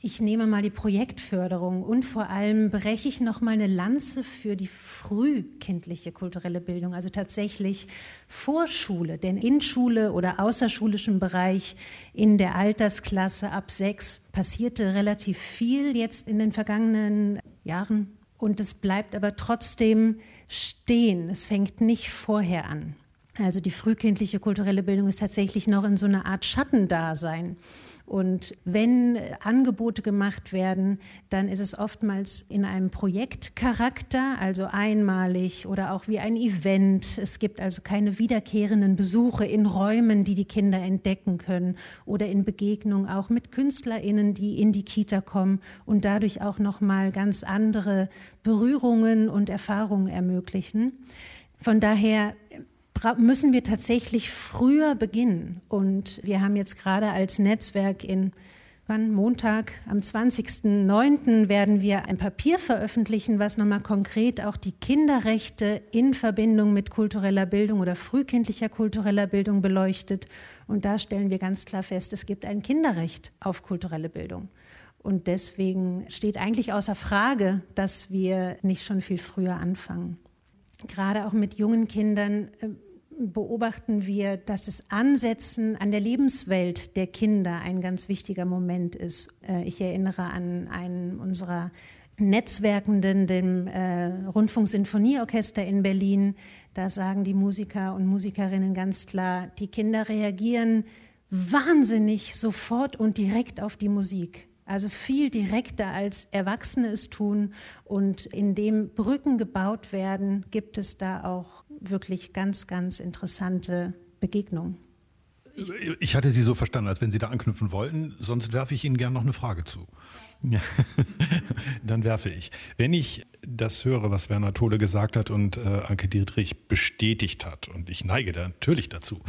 [SPEAKER 3] Ich nehme mal die Projektförderung und vor allem breche ich noch mal eine Lanze für die frühkindliche kulturelle Bildung, also tatsächlich Vorschule, denn in Schule oder außerschulischem Bereich in der Altersklasse ab sechs passierte relativ viel jetzt in den vergangenen Jahren und es bleibt aber trotzdem stehen. Es fängt nicht vorher an. Also die frühkindliche kulturelle Bildung ist tatsächlich noch in so einer Art Schattendasein. Und wenn Angebote gemacht werden, dann ist es oftmals in einem Projektcharakter, also einmalig oder auch wie ein Event. Es gibt also keine wiederkehrenden Besuche in Räumen, die die Kinder entdecken können oder in Begegnung auch mit KünstlerInnen, die in die Kita kommen und dadurch auch nochmal ganz andere Berührungen und Erfahrungen ermöglichen. Von daher müssen wir tatsächlich früher beginnen. Und wir haben jetzt gerade als Netzwerk in wann Montag am 20.09. werden wir ein Papier veröffentlichen, was nochmal konkret auch die Kinderrechte in Verbindung mit kultureller Bildung oder frühkindlicher kultureller Bildung beleuchtet. Und da stellen wir ganz klar fest, es gibt ein Kinderrecht auf kulturelle Bildung. Und deswegen steht eigentlich außer Frage, dass wir nicht schon viel früher anfangen. Gerade auch mit jungen Kindern äh, beobachten wir, dass das Ansetzen an der Lebenswelt der Kinder ein ganz wichtiger Moment ist. Äh, ich erinnere an einen unserer Netzwerkenden, dem äh, Rundfunksinfonieorchester in Berlin. Da sagen die Musiker und Musikerinnen ganz klar, die Kinder reagieren wahnsinnig sofort und direkt auf die Musik. Also viel direkter als Erwachsene es tun. Und indem Brücken gebaut werden, gibt es da auch wirklich ganz, ganz interessante Begegnungen.
[SPEAKER 2] Ich hatte Sie so verstanden, als wenn Sie da anknüpfen wollten. Sonst werfe ich Ihnen gerne noch eine Frage zu. Ja. (laughs) Dann werfe ich. Wenn ich das höre, was Werner Tole gesagt hat und äh, Anke Dietrich bestätigt hat, und ich neige da natürlich dazu,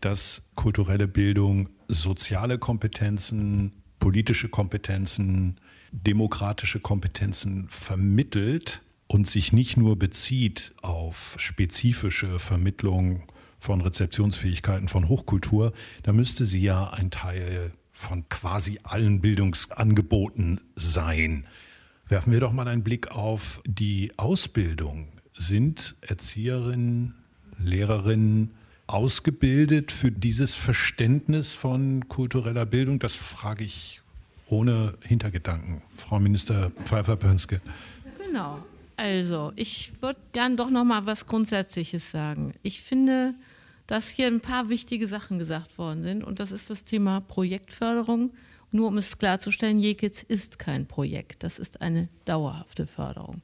[SPEAKER 2] dass kulturelle Bildung soziale Kompetenzen, politische Kompetenzen, demokratische Kompetenzen vermittelt, und sich nicht nur bezieht auf spezifische Vermittlung von Rezeptionsfähigkeiten von Hochkultur, da müsste sie ja ein Teil von quasi allen Bildungsangeboten sein. Werfen wir doch mal einen Blick auf die Ausbildung. Sind Erzieherinnen, Lehrerinnen ausgebildet für dieses Verständnis von kultureller Bildung? Das frage ich ohne Hintergedanken. Frau Minister Pfeiffer-Pönske.
[SPEAKER 5] Genau. Also, ich würde gern doch noch mal was Grundsätzliches sagen. Ich finde, dass hier ein paar wichtige Sachen gesagt worden sind und das ist das Thema Projektförderung. Nur um es klarzustellen, Jekitz ist kein Projekt, das ist eine dauerhafte Förderung.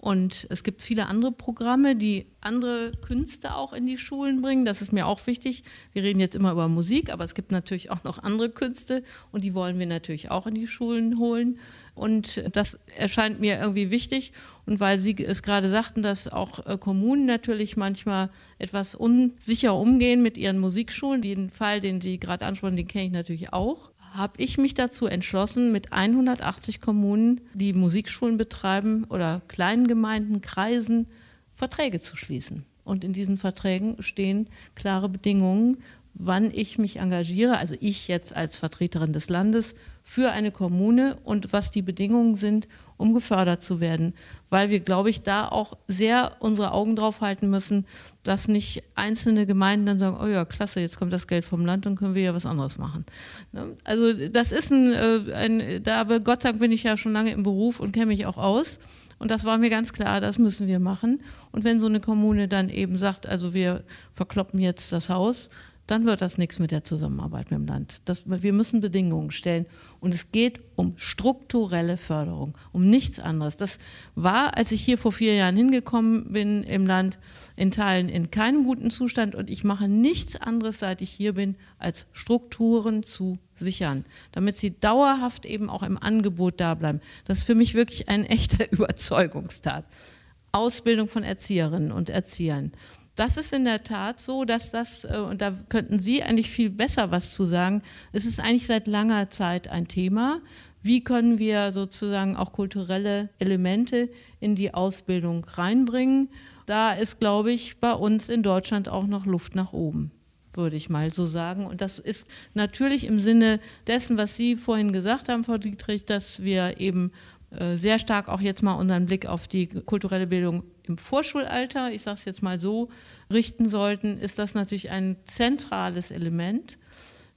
[SPEAKER 5] Und es gibt viele andere Programme, die andere Künste auch in die Schulen bringen. Das ist mir auch wichtig. Wir reden jetzt immer über Musik, aber es gibt natürlich auch noch andere Künste und die wollen wir natürlich auch in die Schulen holen. Und das erscheint mir irgendwie wichtig. Und weil Sie es gerade sagten, dass auch äh, Kommunen natürlich manchmal etwas unsicher umgehen mit ihren Musikschulen, den Fall, den Sie gerade ansprechen, den kenne ich natürlich auch habe ich mich dazu entschlossen, mit 180 Kommunen, die Musikschulen betreiben oder kleinen Gemeinden, Kreisen, Verträge zu schließen. Und in diesen Verträgen stehen klare Bedingungen, wann ich mich engagiere, also ich jetzt als Vertreterin des Landes für eine Kommune und was die Bedingungen sind, um gefördert zu werden. Weil wir, glaube ich, da auch sehr unsere Augen drauf halten müssen, dass nicht einzelne Gemeinden dann sagen, oh ja, klasse, jetzt kommt das Geld vom Land, dann können wir ja was anderes machen. Ne? Also das ist ein, äh, ein da aber Gott sei Dank bin ich ja schon lange im Beruf und kenne mich auch aus. Und das war mir ganz klar, das müssen wir machen. Und wenn so eine Kommune dann eben sagt, also wir verkloppen jetzt das Haus, dann wird das nichts mit der Zusammenarbeit mit dem Land. Das, wir müssen Bedingungen stellen. Und es geht um strukturelle Förderung, um nichts anderes. Das war, als ich hier vor vier Jahren hingekommen bin im Land, in Teilen in keinem guten Zustand. Und ich mache nichts anderes, seit ich hier bin, als Strukturen zu sichern, damit sie dauerhaft eben auch im Angebot da bleiben. Das ist für mich wirklich ein echter (laughs) Überzeugungstat. Ausbildung von Erzieherinnen und Erziehern das ist in der Tat so, dass das, äh, und da könnten Sie eigentlich viel besser was zu sagen, es ist eigentlich seit langer Zeit ein Thema. wie können wir sozusagen auch kulturelle Elemente in die Ausbildung reinbringen. Da ist, glaube ich, bei uns in Deutschland auch noch Luft nach oben würde ich mal so sagen. Und das ist natürlich im Sinne dessen, was Sie vorhin gesagt haben, Frau Dietrich, dass wir eben äh, sehr stark auch jetzt mal unseren Blick auf die kulturelle Bildung im Vorschulalter, ich sage es jetzt mal so, richten sollten, ist das natürlich ein zentrales Element.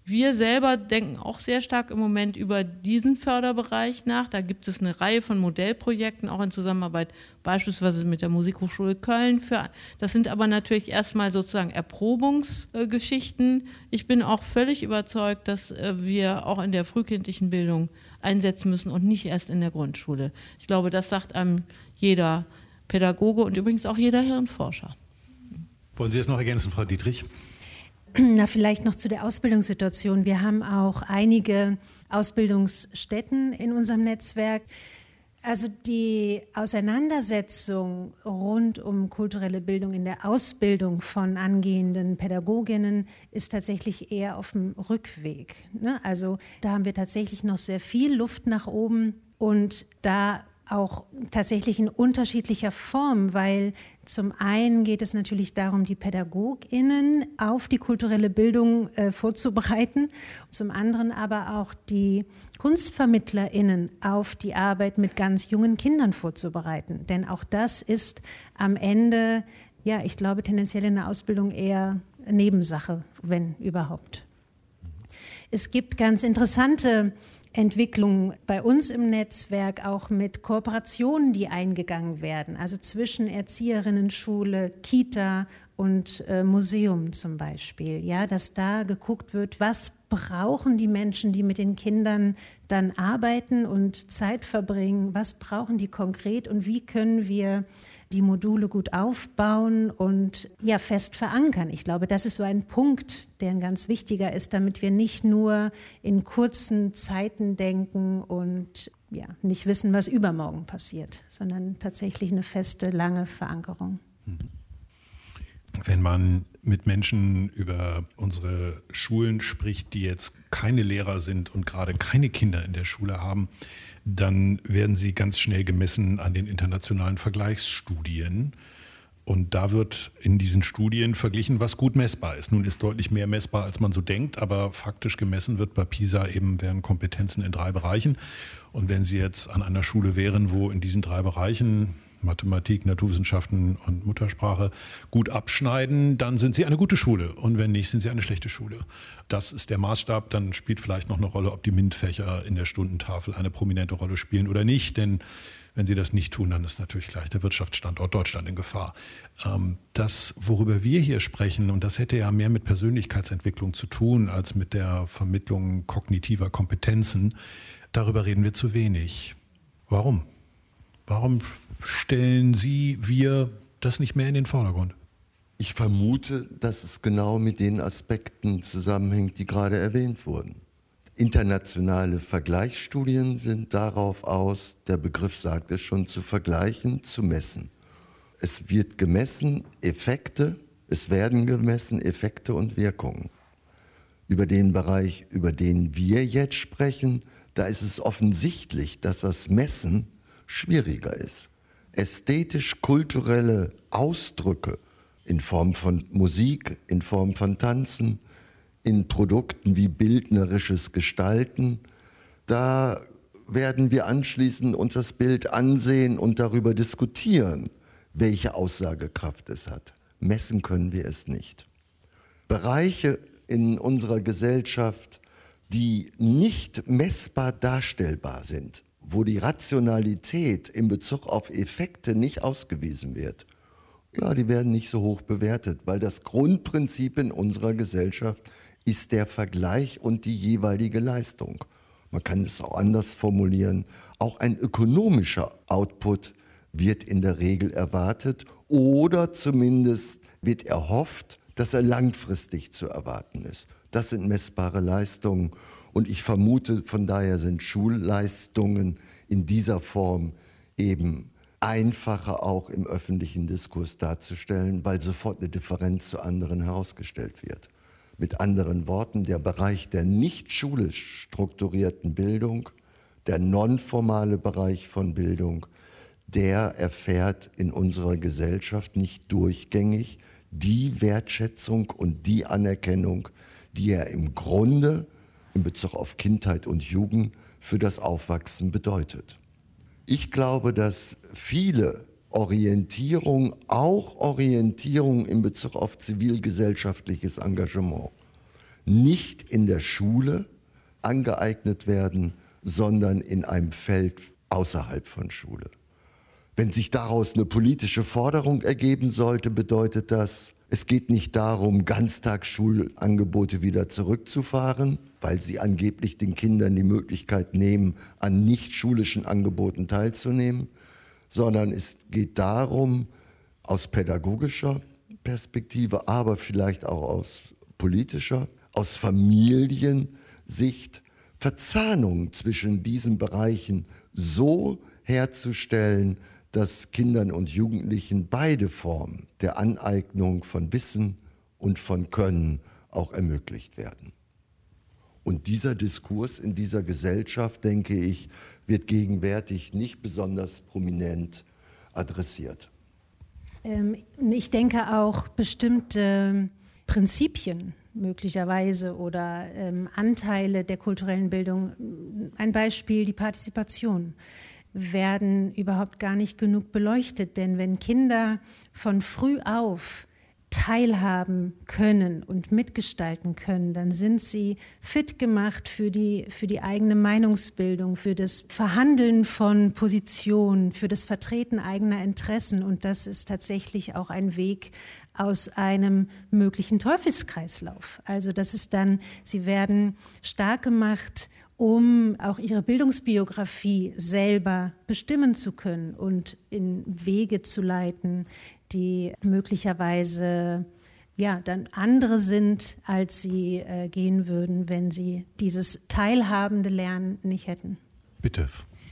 [SPEAKER 5] Wir selber denken auch sehr stark im Moment über diesen Förderbereich nach. Da gibt es eine Reihe von Modellprojekten, auch in Zusammenarbeit beispielsweise mit der Musikhochschule Köln. Für, das sind aber natürlich erstmal sozusagen Erprobungsgeschichten. Ich bin auch völlig überzeugt, dass äh, wir auch in der frühkindlichen Bildung einsetzen müssen und nicht erst in der Grundschule. Ich glaube, das sagt einem jeder Pädagoge und übrigens auch jeder Hirnforscher.
[SPEAKER 2] Wollen Sie es noch ergänzen, Frau Dietrich?
[SPEAKER 3] Na, vielleicht noch zu der Ausbildungssituation. Wir haben auch einige Ausbildungsstätten in unserem Netzwerk. Also die Auseinandersetzung rund um kulturelle Bildung in der Ausbildung von angehenden Pädagoginnen ist tatsächlich eher auf dem Rückweg. Ne? Also da haben wir tatsächlich noch sehr viel Luft nach oben und da auch tatsächlich in unterschiedlicher Form, weil zum einen geht es natürlich darum, die PädagogInnen auf die kulturelle Bildung äh, vorzubereiten, zum anderen aber auch die KunstvermittlerInnen auf die Arbeit mit ganz jungen Kindern vorzubereiten. Denn auch das ist am Ende, ja, ich glaube, tendenziell in der Ausbildung eher Nebensache, wenn überhaupt. Es gibt ganz interessante Entwicklung bei uns im Netzwerk auch mit Kooperationen, die eingegangen werden, also zwischen Erzieherinnenschule, Kita und äh, Museum zum Beispiel, ja, dass da geguckt wird, was brauchen die Menschen, die mit den Kindern dann arbeiten und Zeit verbringen, was brauchen die konkret? Und wie können wir die Module gut aufbauen und ja fest verankern. Ich glaube, das ist so ein Punkt, der ein ganz wichtiger ist, damit wir nicht nur in kurzen Zeiten denken und ja, nicht wissen, was übermorgen passiert, sondern tatsächlich eine feste, lange Verankerung.
[SPEAKER 2] Wenn man mit Menschen über unsere Schulen spricht, die jetzt keine Lehrer sind und gerade keine Kinder in der Schule haben, dann werden sie ganz schnell gemessen an den internationalen Vergleichsstudien. Und da wird in diesen Studien verglichen, was gut messbar ist. Nun ist deutlich mehr messbar, als man so denkt, aber faktisch gemessen wird bei PISA eben werden Kompetenzen in drei Bereichen. Und wenn Sie jetzt an einer Schule wären, wo in diesen drei Bereichen Mathematik, Naturwissenschaften und Muttersprache gut abschneiden, dann sind sie eine gute Schule. Und wenn nicht, sind sie eine schlechte Schule. Das ist der Maßstab. Dann spielt vielleicht noch eine Rolle, ob die MINT-Fächer in der Stundentafel eine prominente Rolle spielen oder nicht. Denn wenn sie das nicht tun, dann ist natürlich gleich der Wirtschaftsstandort Deutschland in Gefahr. Ähm, das, worüber wir hier sprechen, und das hätte ja mehr mit Persönlichkeitsentwicklung zu tun als mit der Vermittlung kognitiver Kompetenzen, darüber reden wir zu wenig. Warum? Warum stellen Sie, wir das nicht mehr in den Vordergrund?
[SPEAKER 4] Ich vermute, dass es genau mit den Aspekten zusammenhängt, die gerade erwähnt wurden. Internationale Vergleichsstudien sind darauf aus, der Begriff sagt es schon, zu vergleichen, zu messen. Es wird gemessen Effekte, es werden gemessen Effekte und Wirkungen. Über den Bereich, über den wir jetzt sprechen, da ist es offensichtlich, dass das Messen schwieriger ist. Ästhetisch-kulturelle Ausdrücke in Form von Musik, in Form von Tanzen, in Produkten wie bildnerisches Gestalten, da werden wir anschließend uns das Bild ansehen und darüber diskutieren, welche Aussagekraft es hat. Messen können wir es nicht. Bereiche in unserer Gesellschaft, die nicht messbar darstellbar sind, wo die Rationalität in Bezug auf Effekte nicht ausgewiesen wird, ja, die werden nicht so hoch bewertet, weil das Grundprinzip in unserer Gesellschaft ist der Vergleich und die jeweilige Leistung. Man kann es auch anders formulieren. Auch ein ökonomischer Output wird in der Regel erwartet oder zumindest wird erhofft, dass er langfristig zu erwarten ist. Das sind messbare Leistungen und ich vermute, von daher sind Schulleistungen in dieser Form eben einfacher auch im öffentlichen Diskurs darzustellen, weil sofort eine Differenz zu anderen herausgestellt wird. Mit anderen Worten, der Bereich der nicht schulisch strukturierten Bildung, der nonformale Bereich von Bildung, der erfährt in unserer Gesellschaft nicht durchgängig die Wertschätzung und die Anerkennung, die er im Grunde in Bezug auf Kindheit und Jugend für das Aufwachsen bedeutet. Ich glaube, dass viele Orientierung, auch Orientierung in Bezug auf zivilgesellschaftliches Engagement, nicht in der Schule angeeignet werden, sondern in einem Feld außerhalb von Schule. Wenn sich daraus eine politische Forderung ergeben sollte, bedeutet das, es geht nicht darum, Ganztagsschulangebote wieder zurückzufahren, weil sie angeblich den Kindern die Möglichkeit nehmen, an nicht schulischen Angeboten teilzunehmen, sondern es geht darum, aus pädagogischer Perspektive, aber vielleicht auch aus politischer, aus Familiensicht, Verzahnung zwischen diesen Bereichen so herzustellen, dass Kindern und Jugendlichen beide Formen der Aneignung von Wissen und von Können auch ermöglicht werden. Und dieser Diskurs in dieser Gesellschaft, denke ich, wird gegenwärtig nicht besonders prominent adressiert.
[SPEAKER 3] Ähm, ich denke auch bestimmte Prinzipien möglicherweise oder ähm, Anteile der kulturellen Bildung. Ein Beispiel die Partizipation werden überhaupt gar nicht genug beleuchtet, denn wenn Kinder von früh auf teilhaben können und mitgestalten können, dann sind sie fit gemacht für die, für die eigene Meinungsbildung, für das Verhandeln von Positionen, für das Vertreten eigener Interessen. Und das ist tatsächlich auch ein Weg aus einem möglichen Teufelskreislauf. Also das ist dann, sie werden stark gemacht, um auch ihre Bildungsbiografie selber bestimmen zu können und in Wege zu leiten, die möglicherweise ja, dann andere sind, als sie äh, gehen würden, wenn sie dieses teilhabende Lernen nicht hätten.
[SPEAKER 2] Bitte.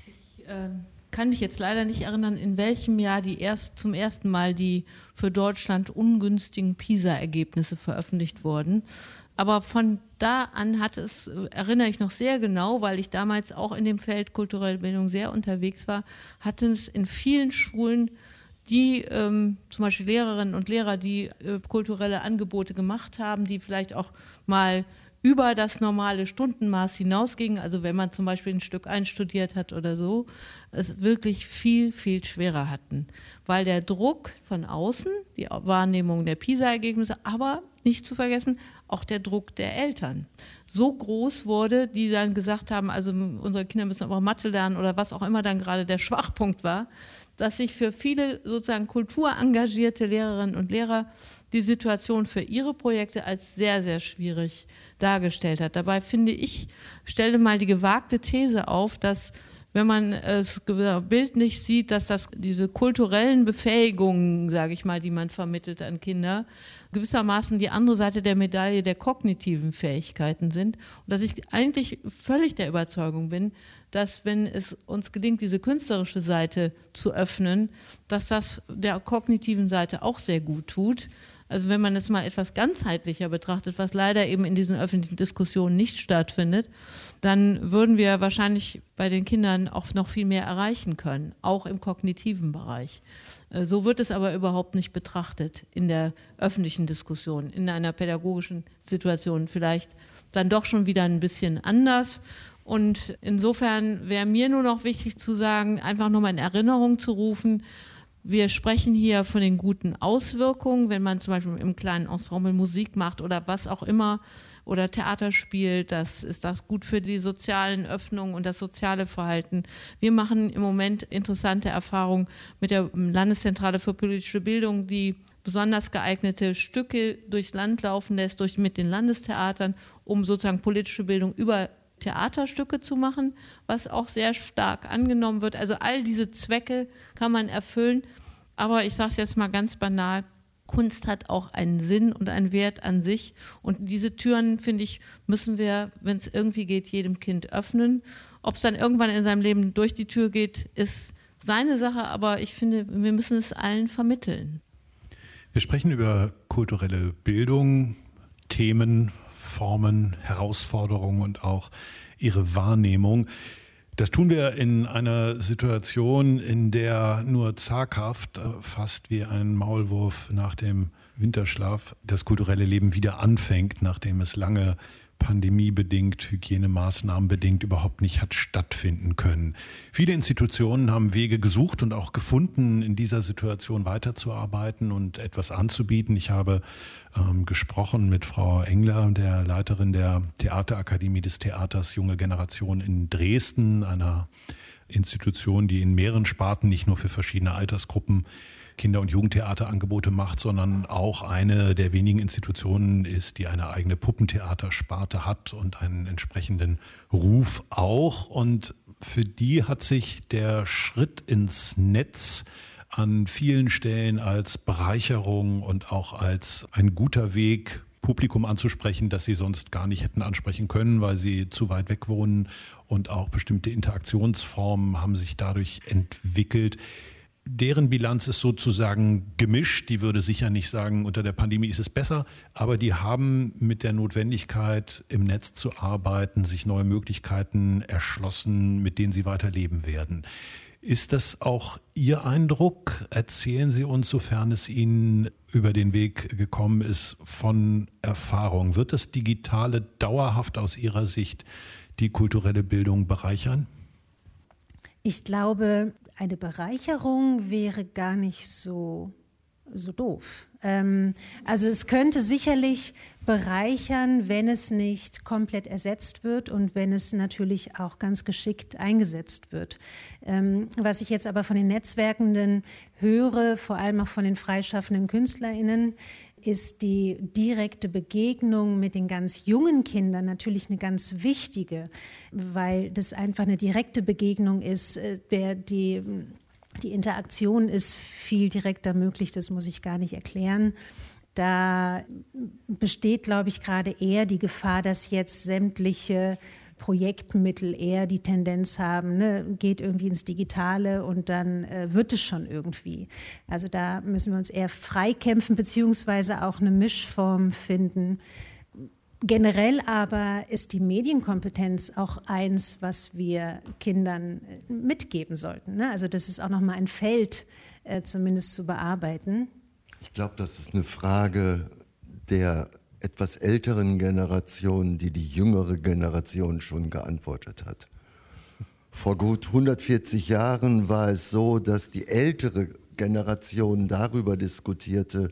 [SPEAKER 5] Ich äh, kann mich jetzt leider nicht erinnern, in welchem Jahr die erst, zum ersten Mal die für Deutschland ungünstigen PISA-Ergebnisse veröffentlicht wurden. Aber von da an hat es, äh, erinnere ich noch sehr genau, weil ich damals auch in dem Feld kulturelle Bildung sehr unterwegs war, hatten es in vielen Schulen die ähm, zum Beispiel Lehrerinnen und Lehrer, die äh, kulturelle Angebote gemacht haben, die vielleicht auch mal über das normale Stundenmaß hinausgingen, also wenn man zum Beispiel ein Stück einstudiert hat oder so, es wirklich viel, viel schwerer hatten, weil der Druck von außen, die Wahrnehmung der PISA-Ergebnisse, aber nicht zu vergessen, auch der Druck der Eltern. So groß wurde, die dann gesagt haben, also unsere Kinder müssen aber Mathe lernen oder was auch immer dann gerade der Schwachpunkt war, dass sich für viele sozusagen kulturengagierte Lehrerinnen und Lehrer die Situation für ihre Projekte als sehr, sehr schwierig dargestellt hat. Dabei finde ich, stelle mal die gewagte These auf, dass wenn man es bildlich sieht, dass das diese kulturellen Befähigungen, sage ich mal, die man vermittelt an Kinder, gewissermaßen die andere Seite der Medaille der kognitiven Fähigkeiten sind. Und dass ich eigentlich völlig der Überzeugung bin, dass wenn es uns gelingt, diese künstlerische Seite zu öffnen, dass das der kognitiven Seite auch sehr gut tut. Also wenn man es mal etwas ganzheitlicher betrachtet, was leider eben in diesen öffentlichen Diskussionen nicht stattfindet, dann würden wir wahrscheinlich bei den Kindern auch noch viel mehr erreichen können, auch im kognitiven Bereich. Äh, so wird es aber überhaupt nicht betrachtet in der öffentlichen Diskussion, in einer pädagogischen Situation vielleicht dann doch schon wieder ein bisschen anders. Und insofern wäre mir nur noch wichtig zu sagen, einfach nochmal in Erinnerung zu rufen, wir sprechen hier von den guten Auswirkungen, wenn man zum Beispiel im kleinen Ensemble Musik macht oder was auch immer oder Theater spielt, das ist das gut für die sozialen Öffnungen und das soziale Verhalten. Wir machen im Moment interessante Erfahrungen mit der Landeszentrale für politische Bildung, die besonders geeignete Stücke durchs Land laufen lässt, durch, mit den Landestheatern, um sozusagen politische Bildung über Theaterstücke zu machen, was auch sehr stark angenommen wird. Also all diese Zwecke kann man erfüllen. Aber ich sage es jetzt mal ganz banal, Kunst hat auch einen Sinn und einen Wert an sich. Und diese Türen, finde ich, müssen wir, wenn es irgendwie geht, jedem Kind öffnen. Ob es dann irgendwann in seinem Leben durch die Tür geht, ist seine Sache, aber ich finde, wir müssen es allen vermitteln.
[SPEAKER 2] Wir sprechen über kulturelle Bildung, Themen Formen, Herausforderungen und auch ihre Wahrnehmung. Das tun wir in einer Situation, in der nur zaghaft, äh, fast wie ein Maulwurf nach dem Winterschlaf, das kulturelle Leben wieder anfängt, nachdem es lange pandemiebedingt, Hygienemaßnahmenbedingt überhaupt nicht hat stattfinden können. Viele Institutionen haben Wege gesucht und auch gefunden, in dieser Situation weiterzuarbeiten und etwas anzubieten. Ich habe ähm, gesprochen mit Frau Engler, der Leiterin der Theaterakademie des Theaters Junge Generation in Dresden, einer Institution, die in mehreren Sparten nicht nur für verschiedene Altersgruppen Kinder- und Jugendtheaterangebote macht, sondern auch eine der wenigen Institutionen ist, die eine eigene Puppentheatersparte hat und einen entsprechenden Ruf auch. Und für die hat sich der Schritt ins Netz an vielen Stellen als Bereicherung und auch als ein guter Weg, Publikum anzusprechen, das sie sonst gar nicht hätten ansprechen können, weil sie zu weit weg wohnen. Und auch bestimmte Interaktionsformen haben sich dadurch entwickelt, Deren Bilanz ist sozusagen gemischt. Die würde sicher nicht sagen, unter der Pandemie ist es besser, aber die haben mit der Notwendigkeit, im Netz zu arbeiten, sich neue Möglichkeiten erschlossen, mit denen sie weiterleben werden. Ist das auch Ihr Eindruck? Erzählen Sie uns, sofern es Ihnen über den Weg gekommen ist, von Erfahrung. Wird das Digitale dauerhaft aus Ihrer Sicht die kulturelle Bildung bereichern?
[SPEAKER 3] Ich glaube, eine Bereicherung wäre gar nicht so, so doof. Ähm, also es könnte sicherlich bereichern, wenn es nicht komplett ersetzt wird und wenn es natürlich auch ganz geschickt eingesetzt wird. Ähm, was ich jetzt aber von den Netzwerkenden höre, vor allem auch von den freischaffenden Künstlerinnen, ist die direkte Begegnung mit den ganz jungen Kindern natürlich eine ganz wichtige, weil das einfach eine direkte Begegnung ist, äh, der die die Interaktion ist viel direkter möglich, das muss ich gar nicht erklären. Da besteht, glaube ich, gerade eher die Gefahr, dass jetzt sämtliche Projektmittel eher die Tendenz haben, ne, geht irgendwie ins Digitale und dann äh, wird es schon irgendwie. Also da müssen wir uns eher freikämpfen, beziehungsweise auch eine Mischform finden. Generell aber ist die Medienkompetenz auch eins, was wir Kindern äh, mitgeben sollten. Ne? Also das ist auch nochmal ein Feld äh, zumindest zu bearbeiten.
[SPEAKER 4] Ich glaube, das ist eine Frage der etwas älteren Generation, die die jüngere Generation schon geantwortet hat. Vor gut 140 Jahren war es so, dass die ältere Generation darüber diskutierte,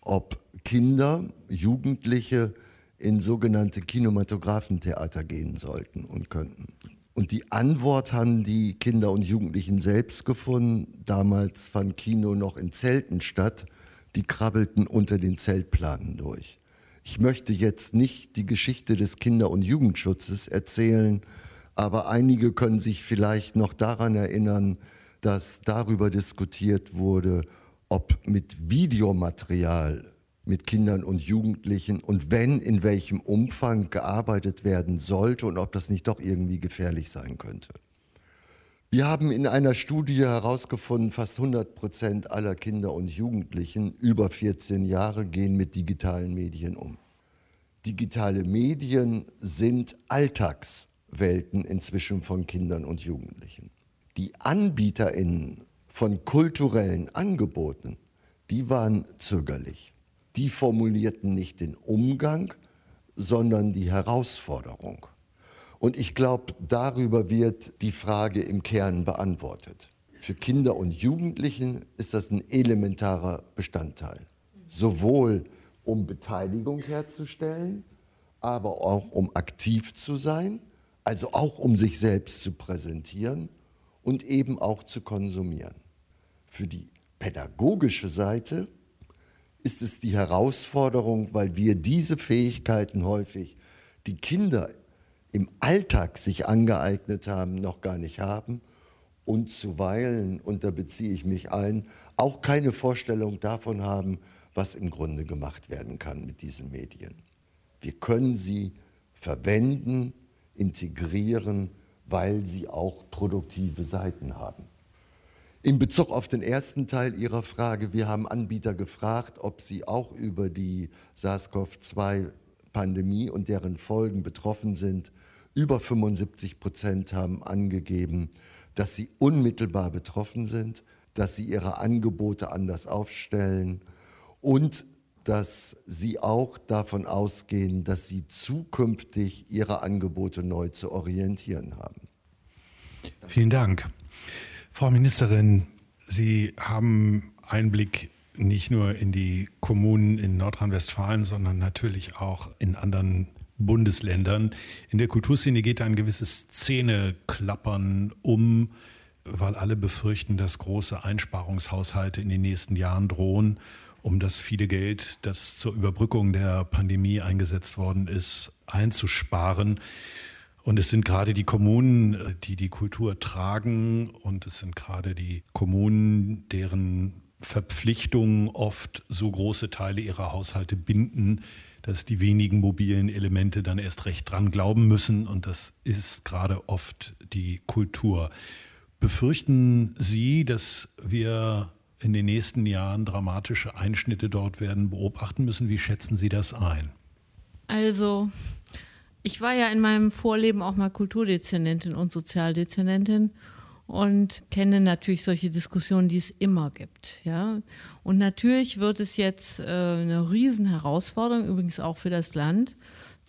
[SPEAKER 4] ob Kinder, Jugendliche in sogenannte Kinematographentheater gehen sollten und könnten. Und die Antwort haben die Kinder und Jugendlichen selbst gefunden. Damals fand Kino noch in Zelten statt. Die krabbelten unter den Zeltplanen durch. Ich möchte jetzt nicht die Geschichte des Kinder- und Jugendschutzes erzählen, aber einige können sich vielleicht noch daran erinnern, dass darüber diskutiert wurde, ob mit Videomaterial mit Kindern und Jugendlichen und wenn, in welchem Umfang gearbeitet werden sollte und ob das nicht doch irgendwie gefährlich sein könnte. Wir haben in einer Studie herausgefunden, fast 100 Prozent aller Kinder und Jugendlichen über 14 Jahre gehen mit digitalen Medien um. Digitale Medien sind Alltagswelten inzwischen von Kindern und Jugendlichen. Die Anbieterinnen von kulturellen Angeboten, die waren zögerlich. Die formulierten nicht den Umgang, sondern die Herausforderung. Und ich glaube, darüber wird die Frage im Kern beantwortet. Für Kinder und Jugendlichen ist das ein elementarer Bestandteil. Sowohl um Beteiligung herzustellen, aber auch um aktiv zu sein, also auch um sich selbst zu präsentieren und eben auch zu konsumieren. Für die pädagogische Seite ist es die Herausforderung, weil wir diese Fähigkeiten häufig, die Kinder im Alltag sich angeeignet haben, noch gar nicht haben und zuweilen, und da beziehe ich mich ein, auch keine Vorstellung davon haben, was im Grunde gemacht werden kann mit diesen Medien. Wir können sie verwenden, integrieren, weil sie auch produktive Seiten haben. In Bezug auf den ersten Teil Ihrer Frage, wir haben Anbieter gefragt, ob sie auch über die SARS-CoV-2-Pandemie und deren Folgen betroffen sind Über 75 Prozent haben angegeben, dass sie unmittelbar betroffen sind, dass sie ihre Angebote anders aufstellen und dass sie auch davon ausgehen, dass sie zukünftig ihre Angebote neu zu orientieren haben.
[SPEAKER 2] Vielen Dank. Frau Ministerin, Sie haben Einblick nicht nur in die Kommunen in Nordrhein-Westfalen, sondern natürlich auch in anderen Bundesländern. In der Kulturszene geht ein gewisses Zähneklappern um, weil alle befürchten, dass große Einsparungshaushalte in den nächsten Jahren drohen, um das viele Geld, das zur Überbrückung der Pandemie eingesetzt worden ist, einzusparen. Und es sind gerade die Kommunen, die die Kultur tragen und es sind gerade die Kommunen, deren Verpflichtungen oft so große Teile ihrer Haushalte binden, dass die wenigen mobilen Elemente dann erst recht dran glauben müssen. Und das ist gerade oft die Kultur. Befürchten Sie, dass wir in den nächsten Jahren dramatische Einschnitte dort werden beobachten müssen? Wie schätzen Sie das ein?
[SPEAKER 5] Also, ich war ja in meinem Vorleben auch mal Kulturdezernentin und Sozialdezernentin und kenne natürlich solche Diskussionen, die es immer gibt. Ja? Und natürlich wird es jetzt äh, eine Riesenherausforderung, übrigens auch für das Land,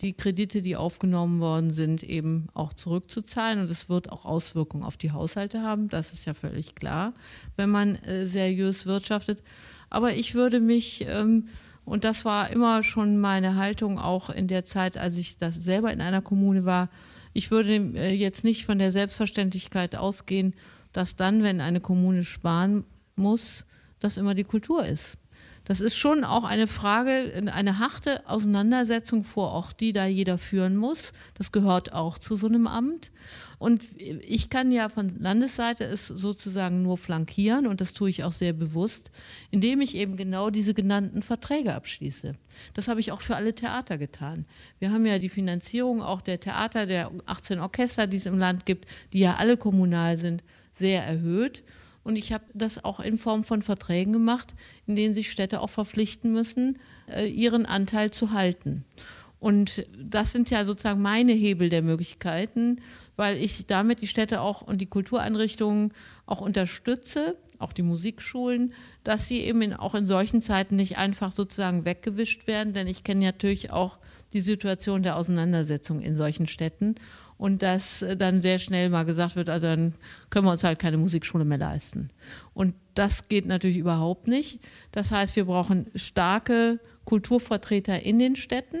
[SPEAKER 5] die Kredite, die aufgenommen worden sind, eben auch zurückzuzahlen. Und es wird auch Auswirkungen auf die Haushalte haben. Das ist ja völlig klar, wenn man äh, seriös wirtschaftet. Aber ich würde mich, ähm, und das war immer schon meine Haltung auch in der Zeit, als ich das selber in einer Kommune war, ich würde äh, jetzt nicht von der Selbstverständlichkeit ausgehen, dass dann, wenn eine Kommune sparen muss, das immer die Kultur ist. Das ist schon auch eine Frage, eine harte Auseinandersetzung vor Ort, die da jeder führen muss. Das gehört auch zu so einem Amt. Und ich kann ja von Landesseite es sozusagen nur flankieren und das tue ich auch sehr bewusst, indem ich eben genau diese genannten Verträge abschließe. Das habe ich auch für alle Theater getan. Wir haben ja die Finanzierung auch der Theater, der 18 Orchester, die es im Land gibt, die ja alle kommunal sind, sehr erhöht. Und ich habe das auch in Form von Verträgen gemacht, in denen sich Städte auch verpflichten müssen, äh, ihren Anteil zu halten. Und das sind ja sozusagen meine Hebel der Möglichkeiten, weil ich damit die Städte auch und die Kultureinrichtungen auch unterstütze, auch die Musikschulen, dass sie eben in, auch in solchen Zeiten nicht einfach sozusagen weggewischt werden. Denn ich kenne natürlich auch die Situation der Auseinandersetzung in solchen Städten und dass dann sehr schnell mal gesagt wird, also dann können wir uns halt keine Musikschule mehr leisten. Und das geht natürlich überhaupt nicht. Das heißt, wir brauchen starke Kulturvertreter in den Städten,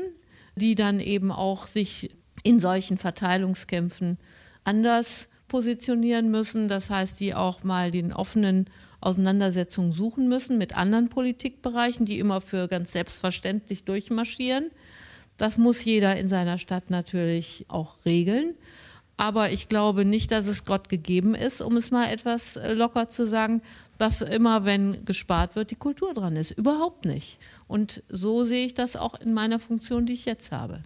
[SPEAKER 5] die dann eben auch sich in solchen Verteilungskämpfen anders positionieren müssen. Das heißt, die auch mal den offenen Auseinandersetzungen suchen müssen mit anderen Politikbereichen, die immer für ganz selbstverständlich durchmarschieren. Das muss jeder in seiner Stadt natürlich auch regeln. Aber ich glaube nicht, dass es Gott gegeben ist, um es mal etwas äh, locker zu sagen, dass immer, wenn gespart wird, die Kultur dran ist. Überhaupt nicht. Und so sehe ich das auch in meiner Funktion, die ich jetzt habe.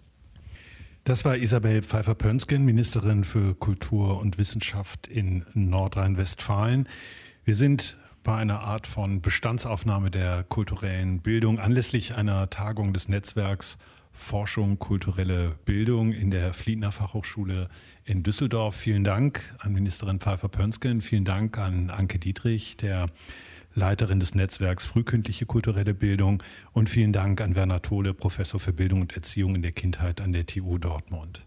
[SPEAKER 2] Das war Isabel Pfeiffer-Pönsken, Ministerin für Kultur und Wissenschaft in Nordrhein-Westfalen. Wir sind bei einer Art von Bestandsaufnahme der kulturellen Bildung anlässlich einer Tagung des Netzwerks Forschung, kulturelle Bildung in der Fliedner Fachhochschule in Düsseldorf. Vielen Dank an Ministerin Pfeiffer-Pönsken. Vielen Dank an Anke Dietrich, der Leiterin des Netzwerks Frühkindliche kulturelle Bildung. Und vielen Dank an Werner Tole, Professor für Bildung und Erziehung in der Kindheit an der TU Dortmund.